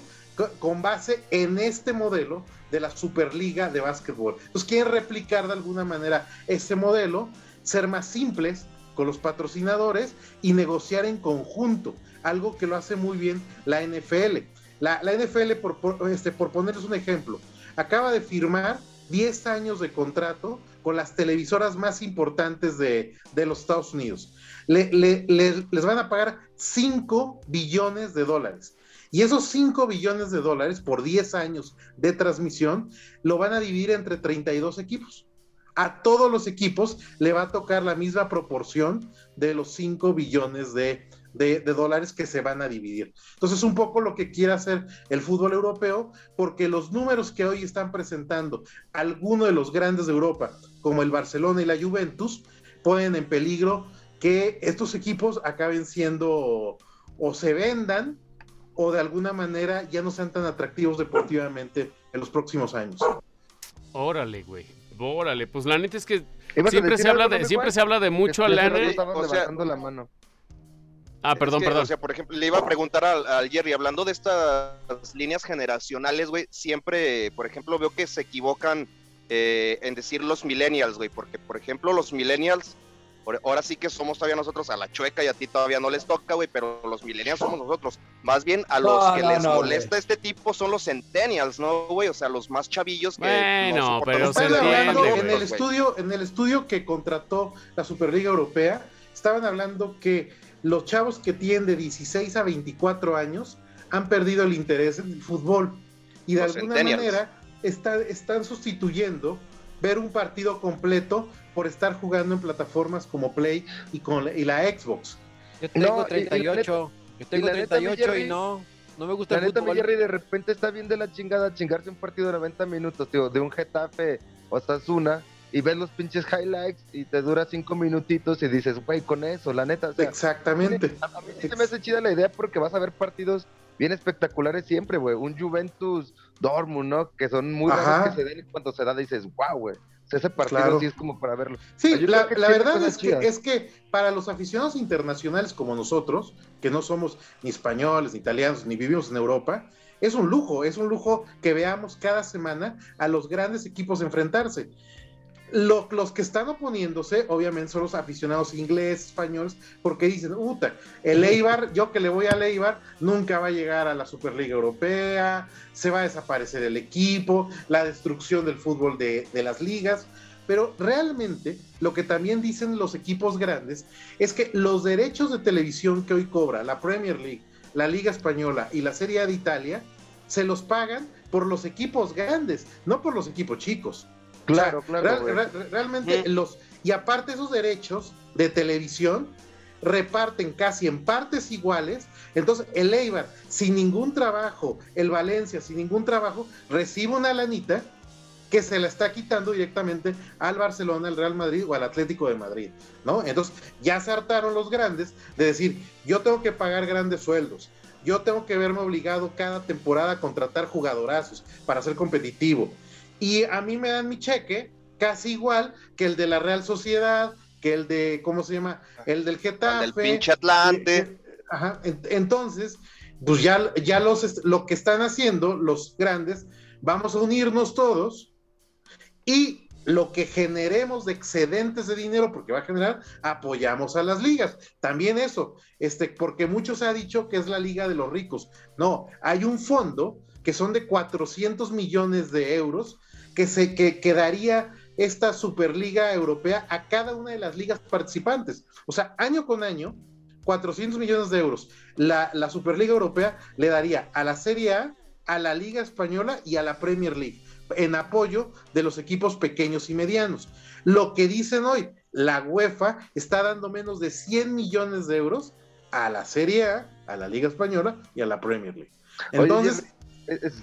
con base en este modelo de la Superliga de Básquetbol. Entonces quieren replicar de alguna manera ese modelo, ser más simples con los patrocinadores y negociar en conjunto, algo que lo hace muy bien la NFL. La, NFL, por, este, por ponerles un ejemplo, acaba de firmar 10 años de contrato con las televisoras más importantes de, los Estados Unidos. les van a pagar 5 billones de dólares. Y esos 5 billones de dólares por 10 años de transmisión lo van a dividir entre 32 equipos. A todos los equipos le va a tocar la misma proporción de los 5 billones de dólares que se van a dividir. Entonces, un poco lo que quiere hacer el fútbol europeo, porque los números que hoy están presentando algunos de los grandes de Europa, como el Barcelona y la Juventus, ponen en peligro que estos equipos acaben siendo o se vendan o de alguna manera ya no sean tan atractivos deportivamente en los próximos años. Órale, güey. Órale, pues la neta es que siempre se habla de siempre se habla de mucho a O sea, la mano. Ah, perdón, perdón. O sea, por ejemplo, le iba a preguntar al, Jerry, hablando de estas líneas generacionales, güey, siempre, por ejemplo, veo que se equivocan eh, en decir los millennials, güey, porque, por ejemplo, los millennials Ahora sí que somos todavía nosotros a la chueca y a ti todavía no les toca, güey, pero los millennials somos nosotros. Más bien a los que les molesta este tipo son los centennials, ¿no, güey? O sea, los más chavillos que bueno, pero en el estudio, en el estudio que contrató la Superliga Europea, estaban hablando que los chavos que tienen de 16 a 24 años han perdido el interés en el fútbol. Y de alguna manera están sustituyendo ver un partido completo por estar jugando en plataformas como Play y con y la Xbox. Yo tengo 38, yo tengo 38 y no, no me gusta la el neta, fútbol. Jerry de repente está bien de la chingada chingarse un partido de 90 minutos, tío, de un Getafe o Osasuna y ves los pinches highlights y te dura cinco minutitos y dices, güey, con eso, la neta. Exactamente. A mí sí se me hace chida la idea porque vas a ver partidos bien espectaculares siempre, güey. Un Juventus Dortmund, ¿no? Que son muy raros que se den y cuando se da dices, wow, güey ese partido sí es como para verlo. Sí, la, verdad es que, es que para los aficionados internacionales como nosotros, que no somos ni españoles, ni italianos, ni vivimos en Europa, es un lujo, es un lujo que veamos cada semana a los grandes equipos enfrentarse los que están oponiéndose, obviamente, son los aficionados ingleses, españoles, porque dicen, puta, el Eibar, yo que le voy al Eibar, nunca va a llegar a la Superliga Europea, se va a desaparecer el equipo, la destrucción del fútbol de, de las ligas. Pero realmente lo que también dicen los equipos grandes es que los derechos de televisión que hoy cobra la Premier League, la Liga Española y la Serie A de Italia, se los pagan por los equipos grandes, no por los equipos chicos. Claro, claro. realmente los, y aparte esos derechos de televisión reparten casi en partes iguales. Entonces, el Eibar, sin ningún trabajo, el Valencia, sin ningún trabajo, recibe una lanita que se la está quitando directamente al Barcelona, al Real Madrid o al Atlético de Madrid, ¿no? Entonces, ya se hartaron los grandes de decir, yo tengo que pagar grandes sueldos, yo tengo que verme obligado cada temporada a contratar jugadorazos para ser competitivo y a mí me dan mi cheque casi igual que el de la Real Sociedad, que el de, ¿cómo se llama? El del Getafe. El pinche Atlante. Eh, eh, ajá, entonces, pues ya, ya los, lo que están haciendo los grandes, vamos a unirnos todos y lo que generemos de excedentes de dinero, porque va a generar, apoyamos a las ligas. También eso, este, porque mucho se ha dicho que es la liga de los ricos. No, hay un fondo que son de 400 millones de euros que se que quedaría esta Superliga Europea a cada una de las ligas participantes. O sea, año con año, 400 millones de euros. La, la Superliga Europea le daría a la Serie A, a la Liga Española y a la Premier League en apoyo de los equipos pequeños y medianos. Lo que dicen hoy, la UEFA está dando menos de 100 millones de euros a la Serie A, a la Liga Española y a la Premier League. Entonces,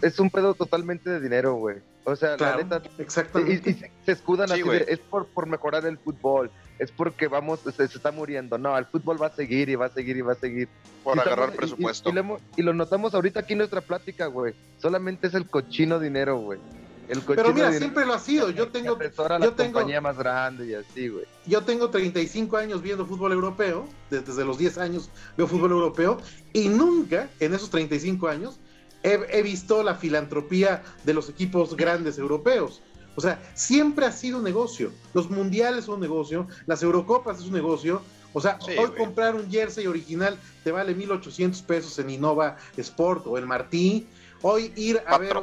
es, un pedo totalmente de dinero, güey. O sea, la neta. Exactamente. Y, se, escudan así es por, por mejorar el fútbol, es porque vamos, se, está muriendo. No, el fútbol va a seguir y va a seguir y va a seguir. Por agarrar presupuesto. Y, lo, notamos ahorita aquí en nuestra plática, güey. Solamente es el cochino dinero, güey. El Pero mira, siempre lo ha sido. Yo tengo. yo tengo compañía más grande y así, güey. Yo tengo 35 años viendo fútbol europeo. Desde los 10 años veo fútbol europeo. Y nunca en esos 35 años he, visto la filantropía de los equipos grandes europeos. O sea, siempre ha sido un negocio. Los mundiales son un negocio, las Eurocopas es un negocio. O sea, hoy comprar un jersey original te vale 1.800 pesos en Innova Sport o en Martí. Hoy ir a ver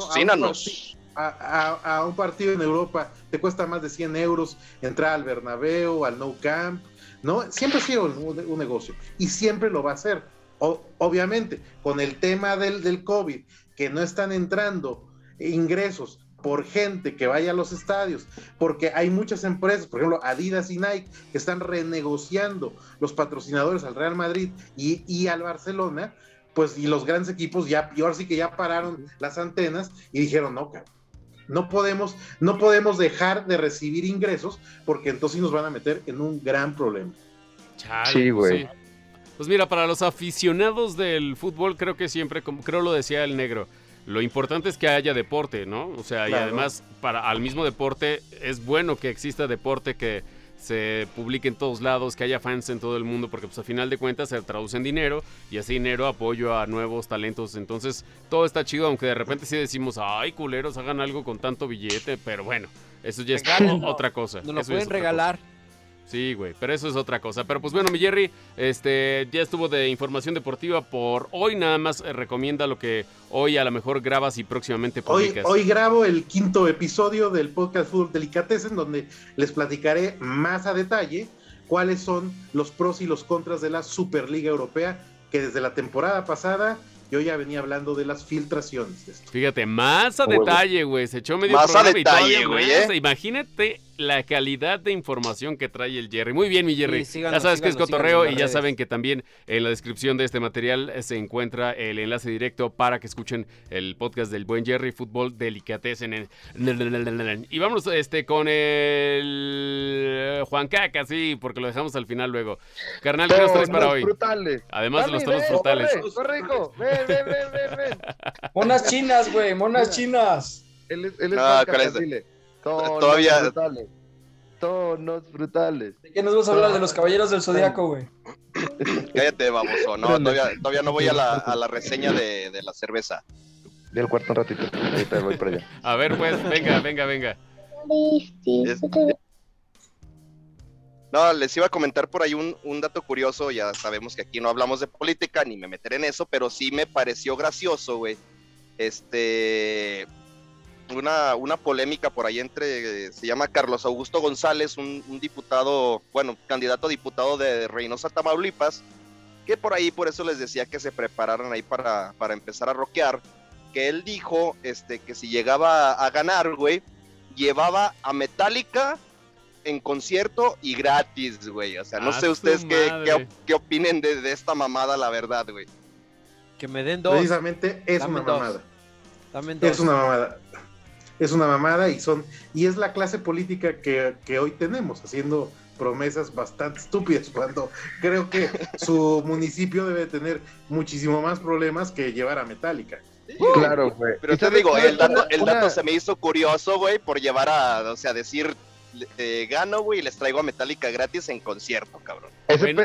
a un, partido en Europa te cuesta más de 100 euros entrar al Bernabéu, al No Camp. ¿no? Siempre ha sido un, negocio y siempre lo va a obviamente, con el tema del, del COVID, que no están entrando ingresos por gente que vaya a los estadios, porque hay muchas empresas, por ejemplo, Adidas y Nike, que están renegociando los patrocinadores al Real Madrid y, y al Barcelona, pues y los grandes equipos ya, y ahora sí que ya pararon las antenas y dijeron, no, no podemos, no podemos dejar de recibir ingresos porque entonces nos van a meter en un gran problema. sí, güey. Pues mira, para los aficionados del fútbol, creo que siempre, como creo lo decía el negro, lo importante es que haya deporte, ¿no? O sea, y además para al mismo deporte es bueno que exista deporte que se publique en todos lados, que haya fans en todo el mundo, porque pues a final de cuentas se traduce en dinero y ese dinero apoyo a nuevos talentos. Entonces todo está chido, aunque de repente sí decimos, ay culeros, hagan algo con tanto billete, pero bueno, eso ya es otra cosa. No lo pueden regalar. Sí, güey, pero eso es otra cosa. Pero pues bueno, mi Jerry, este, ya estuvo de información deportiva por hoy. Nada más eh, recomienda lo que hoy a lo mejor grabas y próximamente publicas. Hoy, hoy grabo el quinto episodio del podcast Fútbol en donde les platicaré más a detalle cuáles son los pros y los contras de la Superliga Europea, que desde la temporada pasada yo ya venía hablando de las filtraciones. De esto. Fíjate, más a detalle, güey. Se echó medio más a detalle, güey. ¿eh? Imagínate la calidad de información que trae el Jerry. Muy bien, mi Jerry. ya sabes que es cotorreo y ya saben que también en la descripción de este material se encuentra el enlace directo para que escuchen el podcast del buen Jerry Fútbol Delicatessen. Y vamos este, con el Juan Caca, sí, porque lo dejamos al final luego. Carnal, ¿qué nos traes para hoy? Frutales. Además de los tonos frutales. Ven, ven, ven, ven, Monas chinas, güey, monas chinas. Él es, él es no, Tonos Todavía... brutales. Tonos brutales. ¿De qué nos vas a hablar? De los caballeros del zodiaco, güey. Cállate, baboso. No, todavía, todavía no voy a la, a la reseña de, de, la cerveza. Di al cuarto un ratito. Ahorita voy para allá. A ver, pues, venga, venga, venga. No, les iba a comentar por ahí un, un, dato curioso. Ya sabemos que aquí no hablamos de política, ni me meteré en eso, pero sí me pareció gracioso, güey. Este una, una polémica por ahí entre, se llama Carlos Augusto González, un, diputado, bueno, candidato a diputado de Reynosa, Tamaulipas, que por ahí, por eso les decía que se prepararan ahí para, para empezar a rockear, que él dijo este, que si llegaba a ganar, güey, llevaba a Metallica en concierto y gratis, güey. O sea, no sé ustedes qué, qué, opinen de, esta mamada, la verdad, güey. Que me den dos. Precisamente es una mamada. Es una mamada es una mamada y son y es la clase política que, hoy tenemos haciendo promesas bastante estúpidas cuando creo que su municipio debe tener muchísimo más problemas que llevar a Metallica. claro, güey. Pero te digo, el dato, el dato se me hizo curioso, güey, por llevar a, o sea, decir eh, gano, güey, y les traigo a Metallica gratis en concierto, cabrón.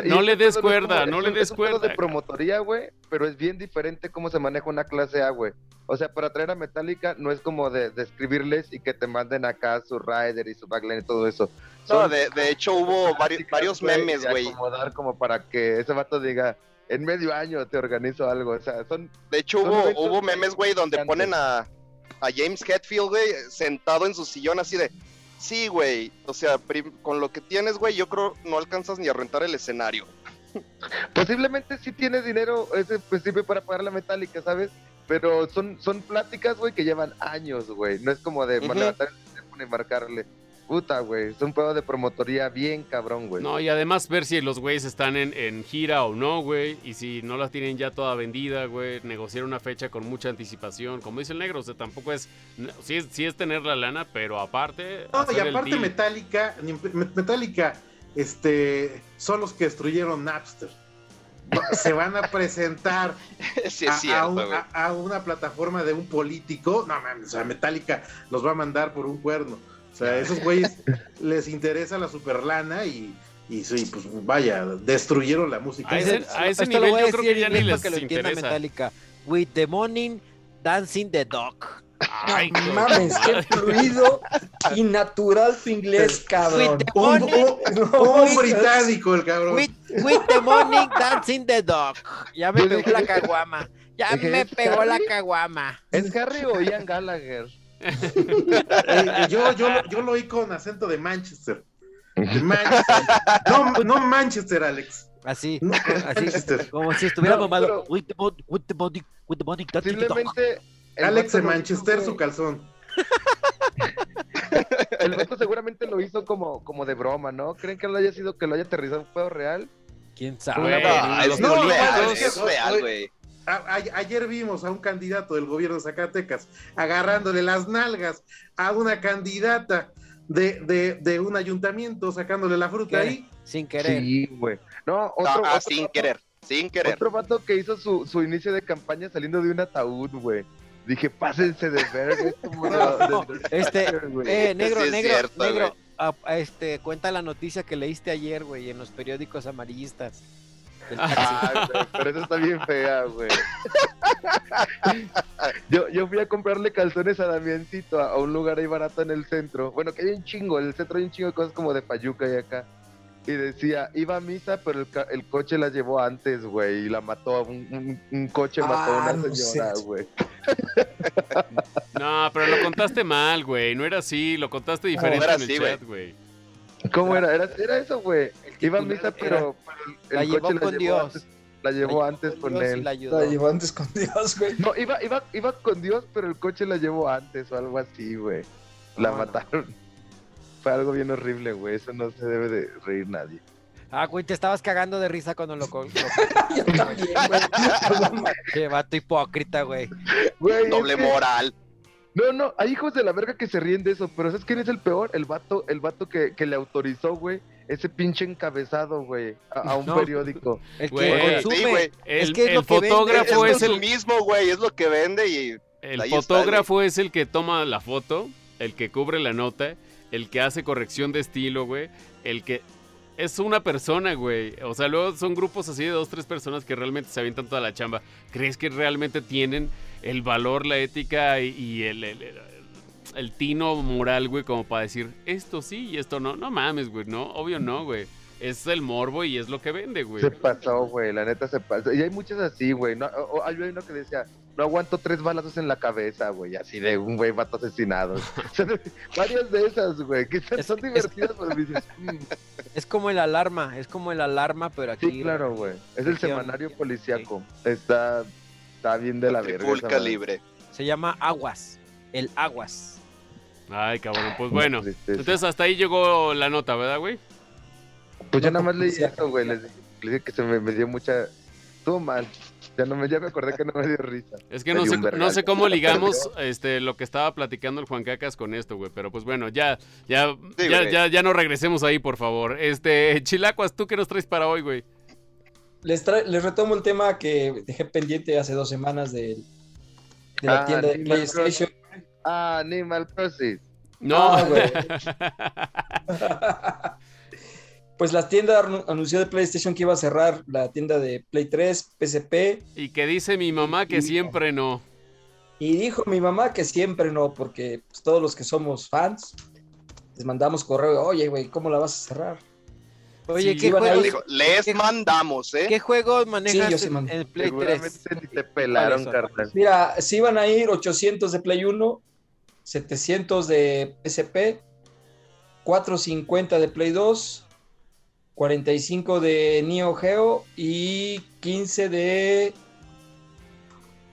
no le des cuerda, no le des cuerda. de promotoría, güey, pero es bien diferente cómo se maneja una clase A, güey. O sea, para traer a Metallica no es como de, escribirles y que te manden acá su rider y su backline y todo eso. No, de, hecho hubo varios, varios memes, güey. Acomodar como para que ese vato diga, en medio año te organizo algo. O sea, son. De hecho, hubo, hubo memes, güey, donde ponen a, a James Hetfield, güey, sentado en su sillón así de. Sí, güey. O sea, con lo que tienes, güey, yo creo no alcanzas ni a rentar el escenario. Posiblemente sí tienes dinero ese pues sirve para pagar la metálica, ¿sabes? Pero son, son pláticas, güey, que llevan años, güey. No es como de levantar el teléfono y marcarle. Puta, güey. Es un juego de promotoría bien cabrón, güey. No, y además ver si los güeyes están en, gira o no, güey. Y si no la tienen ya toda vendida, güey. Negociar una fecha con mucha anticipación. Como dice el negro, o sea, tampoco es. Sí es, sí es tener la lana, pero aparte. No, y aparte Metallica. Metallica, este. Son los que destruyeron Napster se van a presentar a, una plataforma de un político, no mames, o sea, Metallica los va a mandar por un cuerno. O sea, a esos güeyes les interesa la superlana y, y sí, pues vaya, destruyeron la música. A ese, a ese nivel yo creo que ya ni les que lo interesa. Metallica. With the morning, dancing the dog. Ay, mames, qué fluido y natural tu inglés, cabrón. Un, un, británico, el cabrón. With, the morning dancing the dog. Ya me pegó la caguama. Ya me pegó la caguama. ¿Es Harry o Ian Gallagher? Eh, yo, yo, yo lo oí con acento de Manchester. Manchester. No, no Manchester, Alex. Así, así como si estuviera no, mamado. Pero, with, the, with, the body, with the body, Simplemente Alex de Manchester, su calzón. el vato seguramente lo hizo como, como de broma, ¿no? ¿Creen que lo haya sido que lo haya aterrizado en un juego real? ¿Quién sabe? No, es, No, real, no, es no, real, no, güey. A- a- ayer vimos a un candidato del gobierno de Zacatecas agarrándole las nalgas a una candidata de, de, de un ayuntamiento, sacándole la fruta ¿Qué? ahí. Sin querer. Sí, güey. No, otro, Ah, otro sin vato- querer, sin querer. Otro vato que hizo su, su inicio de campaña saliendo de un ataúd, güey. Dije, pásense de verga. es como de- de- Este, eh, negro, Sí es negro, cierto, negro. güey. a- a este, cuenta la noticia que leíste ayer, güey, en los periódicos amarillistas. Ah, güey, pero eso está bien fea, güey. Yo, yo fui a comprarle calzones a Damiancito a, a un lugar ahí barato en el centro. Bueno, que hay un chingo, en el centro hay un chingo de cosas como de payuca y acá. Y decía, iba a misa, pero el, el coche la llevó antes, güey, y la mató. Un, un- un coche mató Ah, a no una señora, sé. güey. No, pero lo contaste mal, güey. No era así, lo contaste diferente era en el así, chat, güey. ¿Cómo era? Era, era eso, güey. Iba a misa, pero, pero el, La el llevó coche con la llevó Dios. antes. La llevó antes con él. la llevó antes con Dios, güey. No, iba, iba, iba con Dios, pero el coche la llevó antes o algo así, güey. La No, no. mataron. Fue algo bien horrible, güey. Eso no se debe de reír nadie. Ah, güey, te estabas cagando de risa cuando lo... lo- Yo también, güey. Qué vato hipócrita, güey. Doble que- moral. No, no, hay hijos de la verga que se ríen de eso, pero ¿sabes quién es el peor? El vato, el vato que, que le autorizó, güey, ese pinche encabezado, güey, a, a un No. periódico. El que Güey, consume. sí, güey. El, es que es el lo que vende. fotógrafo es es, el, consumismo, güey, es lo que vende y el está, fotógrafo es el que toma la foto, el que cubre la nota, el que hace corrección de estilo, güey, el que es una persona, güey. O sea, luego son grupos así de dos, tres personas que realmente se avientan toda la chamba. ¿Crees que realmente tienen el valor, la ética y, y el, el- el- el tino moral, güey, como para decir esto sí y esto no? No mames, güey, no, obvio no, güey. Es el morbo y es lo que vende, güey. Se pasó, güey, la neta se pasó. Y hay muchas así, güey. No, hay uno que decía, no aguanto tres balazos en la cabeza, güey, así de un güey vato asesinado. O sea, varias de esas, güey, que son, Es- son es- divertidas, pero dices, mm, Es como el alarma, es como el alarma, pero aquí... sí, claro, güey. Es el semanario policíaco. Está, está bien de la verga. full esa madre. calibre. Se llama Aguas. El Aguas. Ay, cabrón, pues bueno. Tristeza. Entonces hasta ahí llegó la nota, ¿verdad, güey? Pues yo nada más leí eso, güey. Les, les dije que se me, me dio mucha. Estuvo mal. Ya, no me, ya me acordé que no me dio risa. Es que no sé, no sé cómo ligamos este, lo que estaba platicando el Juan Cacas con esto, güey. Pero pues bueno, ya, ya, Sí, ya, ya, ya no regresemos ahí, por favor. Este, Chilacuas, ¿tú qué nos traes para hoy, güey? Les, retomo el tema que dejé pendiente hace dos semanas de, de la Ah, tienda de Animal PlayStation. Ah, Animal Crossing. No, Ah, güey. Pues la tienda anu- anunció de PlayStation que iba a cerrar la tienda de Play 3, PSP, y que dice mi mamá que siempre no. y dijo mi mamá que siempre no, porque pues, todos los que somos fans les mandamos correo, oye, güey, ¿cómo la vas a cerrar? Oye, Sí, ¿qué, iban a juegos, Dijo, les ¿Qué- mandamos, ¿eh? ¿qué juegos manejas sí en, en Play 3? Seguramente ni te pelaron, son? carnal. Mira, si iban a ir 800 de Play 1, 700 de PSP, 450 de Play 2, 45 de Neo Geo y 15 de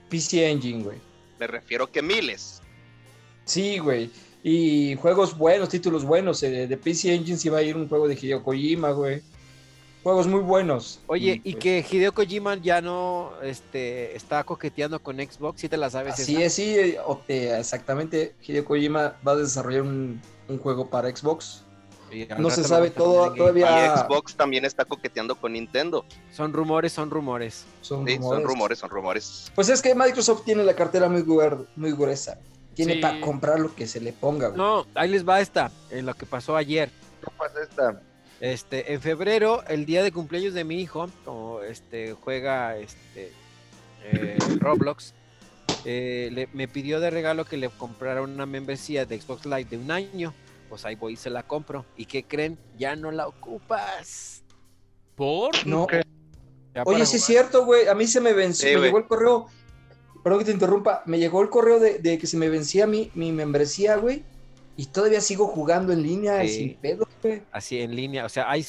PC Engine, güey. Me refiero que miles. Sí, güey. Y juegos buenos, títulos buenos. eh, de PC Engine sí va a ir un juego de Hideo Kojima, güey. Juegos muy buenos. Oye, y pues, que Hideo Kojima ya no este, está coqueteando con Xbox, ¿sí te la sabes Así esa? es, sí, eh, o- eh, exactamente. Hideo Kojima va a desarrollar un, un juego para Xbox. No se sabe todo, Game Y todavía Xbox también está coqueteando con Nintendo. Son rumores, son rumores. son Sí, rumores. son rumores, son rumores. Pues es que Microsoft tiene la cartera muy, muy gruesa. Tiene Sí. para comprar lo que se le ponga, güey. No, ahí les va esta, en lo que pasó ayer. ¿Qué pasa esta? Este, en febrero, el día de cumpleaños de mi hijo, como este juega este eh, Roblox, eh, le- me pidió de regalo que le comprara una membresía de Xbox Live de un año. Pues ahí voy y se la compro. ¿Y qué creen? Ya no la ocupas. ¿Por? No. Oye, sí es cierto, güey. A mí se me venció, Sí, me llegó el correo. Perdón que te interrumpa. Me llegó el correo de, de que se me vencía mi, mi membresía, güey. Y todavía sigo jugando en línea Sí. sin pedo, güey. Así en línea. O sea, hay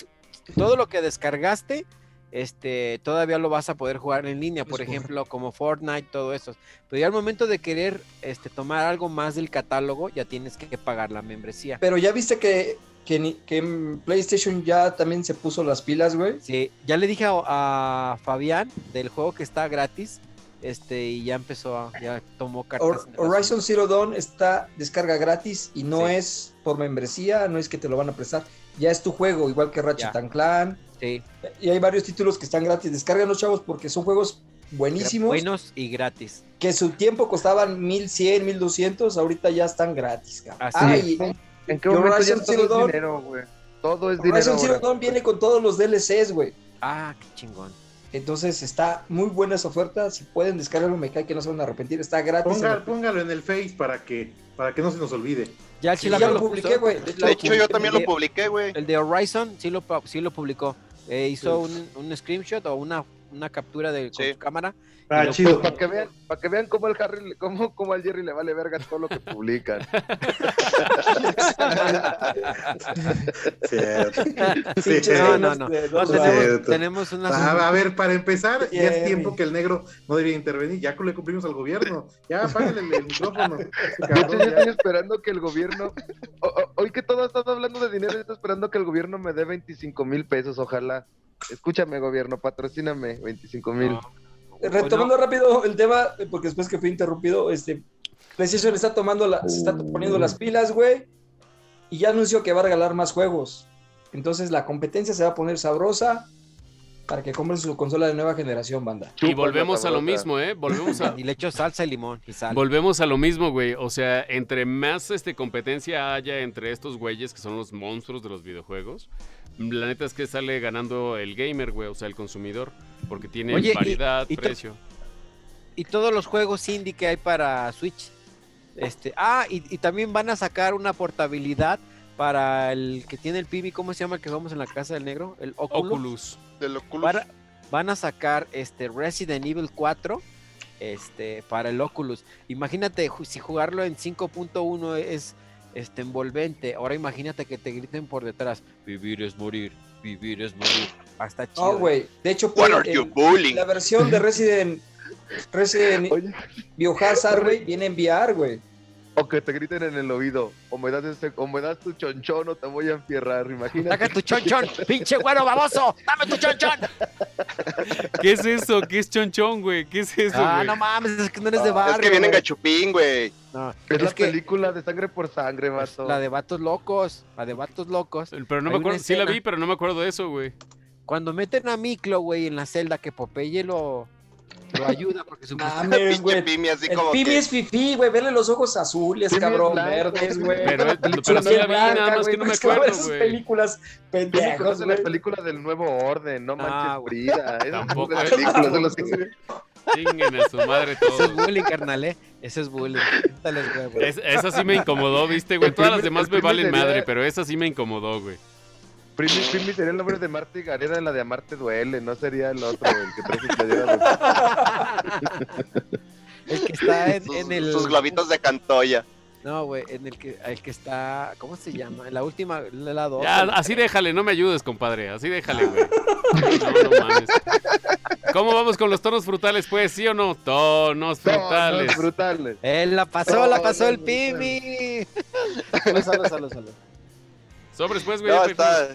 todo lo que descargaste este, todavía lo vas a poder jugar en línea, por ejemplo, como Fortnite, todo eso. Pero ya al momento de querer este, tomar algo más del catálogo, ya tienes que pagar la membresía. Pero ya viste que, que, que PlayStation ya también se puso las pilas, güey. Sí, ya le dije a, Fabián del juego que está gratis, este, y ya empezó, a, ya tomó cartas. Horizon Zero Dawn está descarga gratis y no es por membresía, no es que te lo van a prestar, ya es tu juego, igual que Ratchet and Clan Sí. Y hay varios títulos que están gratis. Descargan los chavos porque son juegos buenísimos. Buenos y gratis. Que su tiempo costaban 1100, 1200, ahorita ya están gratis. Así ¿En qué momento ya todo es dinero, güey? Todo es dinero. Horizon Zero Dawn viene con todos los DLCs, güey. Ah, qué chingón. Entonces está muy buena esa oferta. Si pueden descargarlo, me cae que no se van a arrepentir. Está gratis. póngalo en el Face para que, para que no se nos olvide. Ya, sí, ya lo, publiqué, güey. De hecho, yo también lo publiqué, güey. El de Horizon sí lo, sí lo publicó. Eh, hizo un, un, screenshot o una, una captura de cámara. Ah, chido. Para que vean, para que vean cómo el Harry, cómo, cómo al Jerry le vale verga todo lo que publican. sí, no, no, no. tenemos, tenemos una. A, ver, para empezar, ya es tiempo que el negro no debía intervenir. Ya le cumplimos al gobierno. Ya apáguenle el, micrófono. Cabrón, yo estoy esperando que el gobierno. hoy que todos están hablando de dinero, estoy esperando que el gobierno me dé 25 mil pesos, ojalá. Escúchame, gobierno, patrocíname 25 mil. Retomando rápido el tema, porque después que fui interrumpido, este, PlayStation está tomando la, se está poniendo las pilas, güey, y ya anunció que va a regalar más juegos. Entonces la competencia se va a poner sabrosa para que compren su consola de nueva generación, banda. Y volvemos a lo mismo, ¿eh? Volvemos a... y le echo salsa y limón y sal. Volvemos a lo mismo, güey. O sea, entre más este, competencia haya entre estos güeyes que son los monstruos de los videojuegos, la neta es que sale ganando el gamer, güey, o sea, el consumidor, porque tiene variedad, precio. Y todos los juegos indie que hay para Switch. Este, ah, y, también van a sacar una portabilidad para el que tiene el PB, ¿cómo se llama el que jugamos en la casa del negro? El Oculus. Oculus. van a sacar este Resident Evil 4 este, para el Oculus. Imagínate si jugarlo en 5.1 es este, envolvente. Ahora imagínate que te griten por detrás, vivir es morir, vivir es morir. Hasta chido. Oh, güey. De hecho, pues, la versión de Resident, Resident Biohazard, güey, viene en VR, güey. O que te griten en el oído, o me das, este, o me das tu chonchón o te voy a enfierrar, imagínate. Saca tu chonchón, pinche güero baboso, dame tu chonchón. ¿Qué es eso? ¿Qué es chonchón, güey? ¿Qué es eso, Ah, no mames, es que no eres de barrio. Es que viene gachupín, güey. No, es, la película de sangre por sangre, vato. La de vatos locos, la de vatos locos. Pero no me acuerdo, sí la vi, pero no me acuerdo de eso, güey. Cuando meten a Miklo, güey, en la celda que Popeye lo lo ayuda porque su Mames, güey. Pimi, así como Pimi es fifí, güey. Verle los ojos azules, cabrón, verdes, güey. Pero, pero sí la vi, nada más que no me acuerdo, güey. esas películas pendejos, güey. la película del Nuevo Orden, no manches, Frida. Tampoco. Las películas de los que... Chinguen a su madre todo. Eso es bullying, carnal, ¿eh? Eso es bullying. Es, esa sí me incomodó, ¿viste, güey? Todas las demás me valen madre, pero esa sí me incomodó, güey. Primi, Primi sería el nombre de Marte y Gareda, la de Amarte Duele, no sería el otro, el que trae su El que está en, en el. Sus globitos de Cantoya. No, güey, en el que, el que está, ¿cómo se llama? En la última, la dos. Ya, así déjale, no me ayudes, compadre, así déjale, güey. No, no mames. ¿Cómo vamos con los tonos frutales, pues? ¿Sí o no? Tonos frutales. Tonos frutales. Él la pasó, la pasó el Pimi. Salud, salud, salud, salud. Sobres, pues, güey. No, está,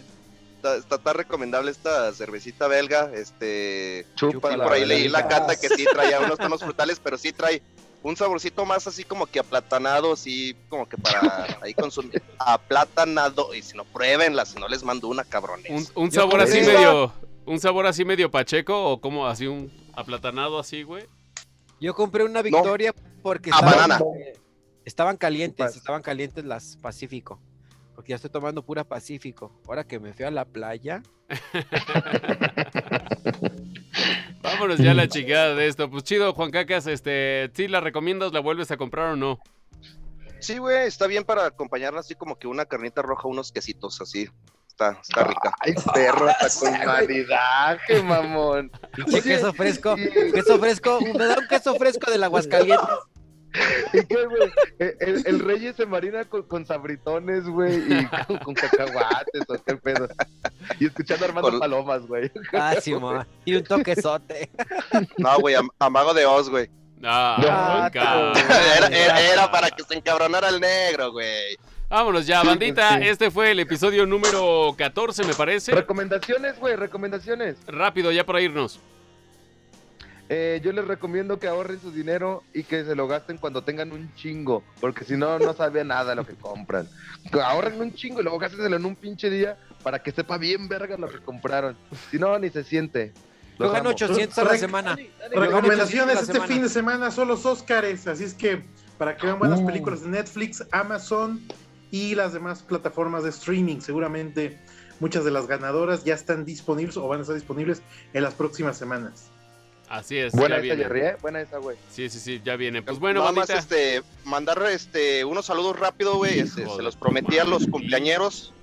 está, tan recomendable esta cervecita belga. Este, Chupa por ahí leí la cata que sí traía unos tonos frutales, pero sí trae un saborcito más así como que aplatanado, así como que para ahí consumir. Aplatanado. Y si no, pruébenla, si no les mando una cabrones. Un, sabor así medio. Un sabor así medio pacheco o como así un aplatanado así, güey. Yo compré una Victoria porque estaban calientes, estaban calientes las Pacífico. Porque ya estoy tomando pura Pacífico. Ahora que me fui a la playa. Vámonos ya a la chingada de esto. Pues chido, Juan Cacas, este, ¿sí la recomiendas, la vuelves a comprar o no? Sí, güey, está bien para acompañarla así como que una carnita roja, unos quesitos así. Está, está rica. Ay, perro, está con calidad, qué mamón. Pinche queso fresco, queso fresco, me da un queso fresco del Aguascalientes. ¿Y qué, güey? El, el, Reyes se marina con, sabritones, güey, y con, cacahuates, o qué pedo. Y escuchando Armando Palomas, güey. Ah, sí, ma. Y un toquezote. No, güey, amago de Oz, güey. Ah, era, era, para que se encabronara el negro, güey. Vámonos ya, bandita. Este fue el episodio número 14, me parece. Recomendaciones, güey, recomendaciones. Rápido, ya para irnos. Eh, yo les recomiendo que ahorren su dinero y que se lo gasten cuando tengan un chingo, porque si no, no sabe nada lo que compran. Ahorren un chingo y luego gástenselo en un pinche día para que sepa bien verga lo que compraron. Si no, ni se siente. Yo gano 800 a la semana. Recomendaciones este fin de semana son los Oscars, así es que para que vean buenas uh. películas de Netflix, Amazon y las demás plataformas de streaming, seguramente muchas de las ganadoras ya están disponibles o van a estar disponibles en las próximas semanas. Así es. Buena esa, Jerry, ¿eh? Buena esa, güey. Sí, sí, sí, ya viene. Pues bueno, Nada más este, mandar este, unos saludos rápido, güey. Este, se los prometí a los cumpleañeros.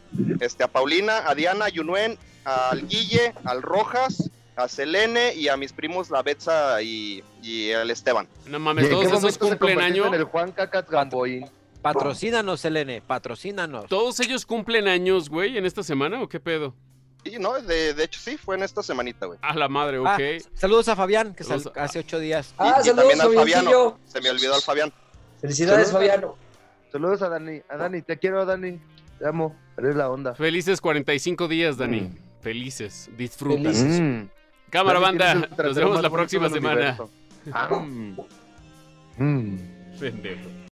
Este, a Paulina, a Diana, a Yunuen, al Guille, al Rojas, a Selene y a mis primos, la Betsa y, y el Esteban. No mames, todos esos cumplen año. El Juan Gamboín. Patrocínanos, Selene, patrocínanos. ¿Todos ellos cumplen años, güey, en esta semana o qué pedo? Sí, no, de, de, hecho sí, fue en esta semanita, güey. A la madre, ok. Ah, saludos a Fabián, que hace ocho días. Ah, y, también al Fabiano. Se me olvidó al Fabián. Felicidades, Fabiano. Saludos a Dani. A Dani, te quiero, Dani. Te amo. Eres la onda. Felices 45 días, Dani. Mm. Felices. Disfruta. Mm. Cámara, banda. Nos vemos la próxima semana. Ah. mm. Pendejo.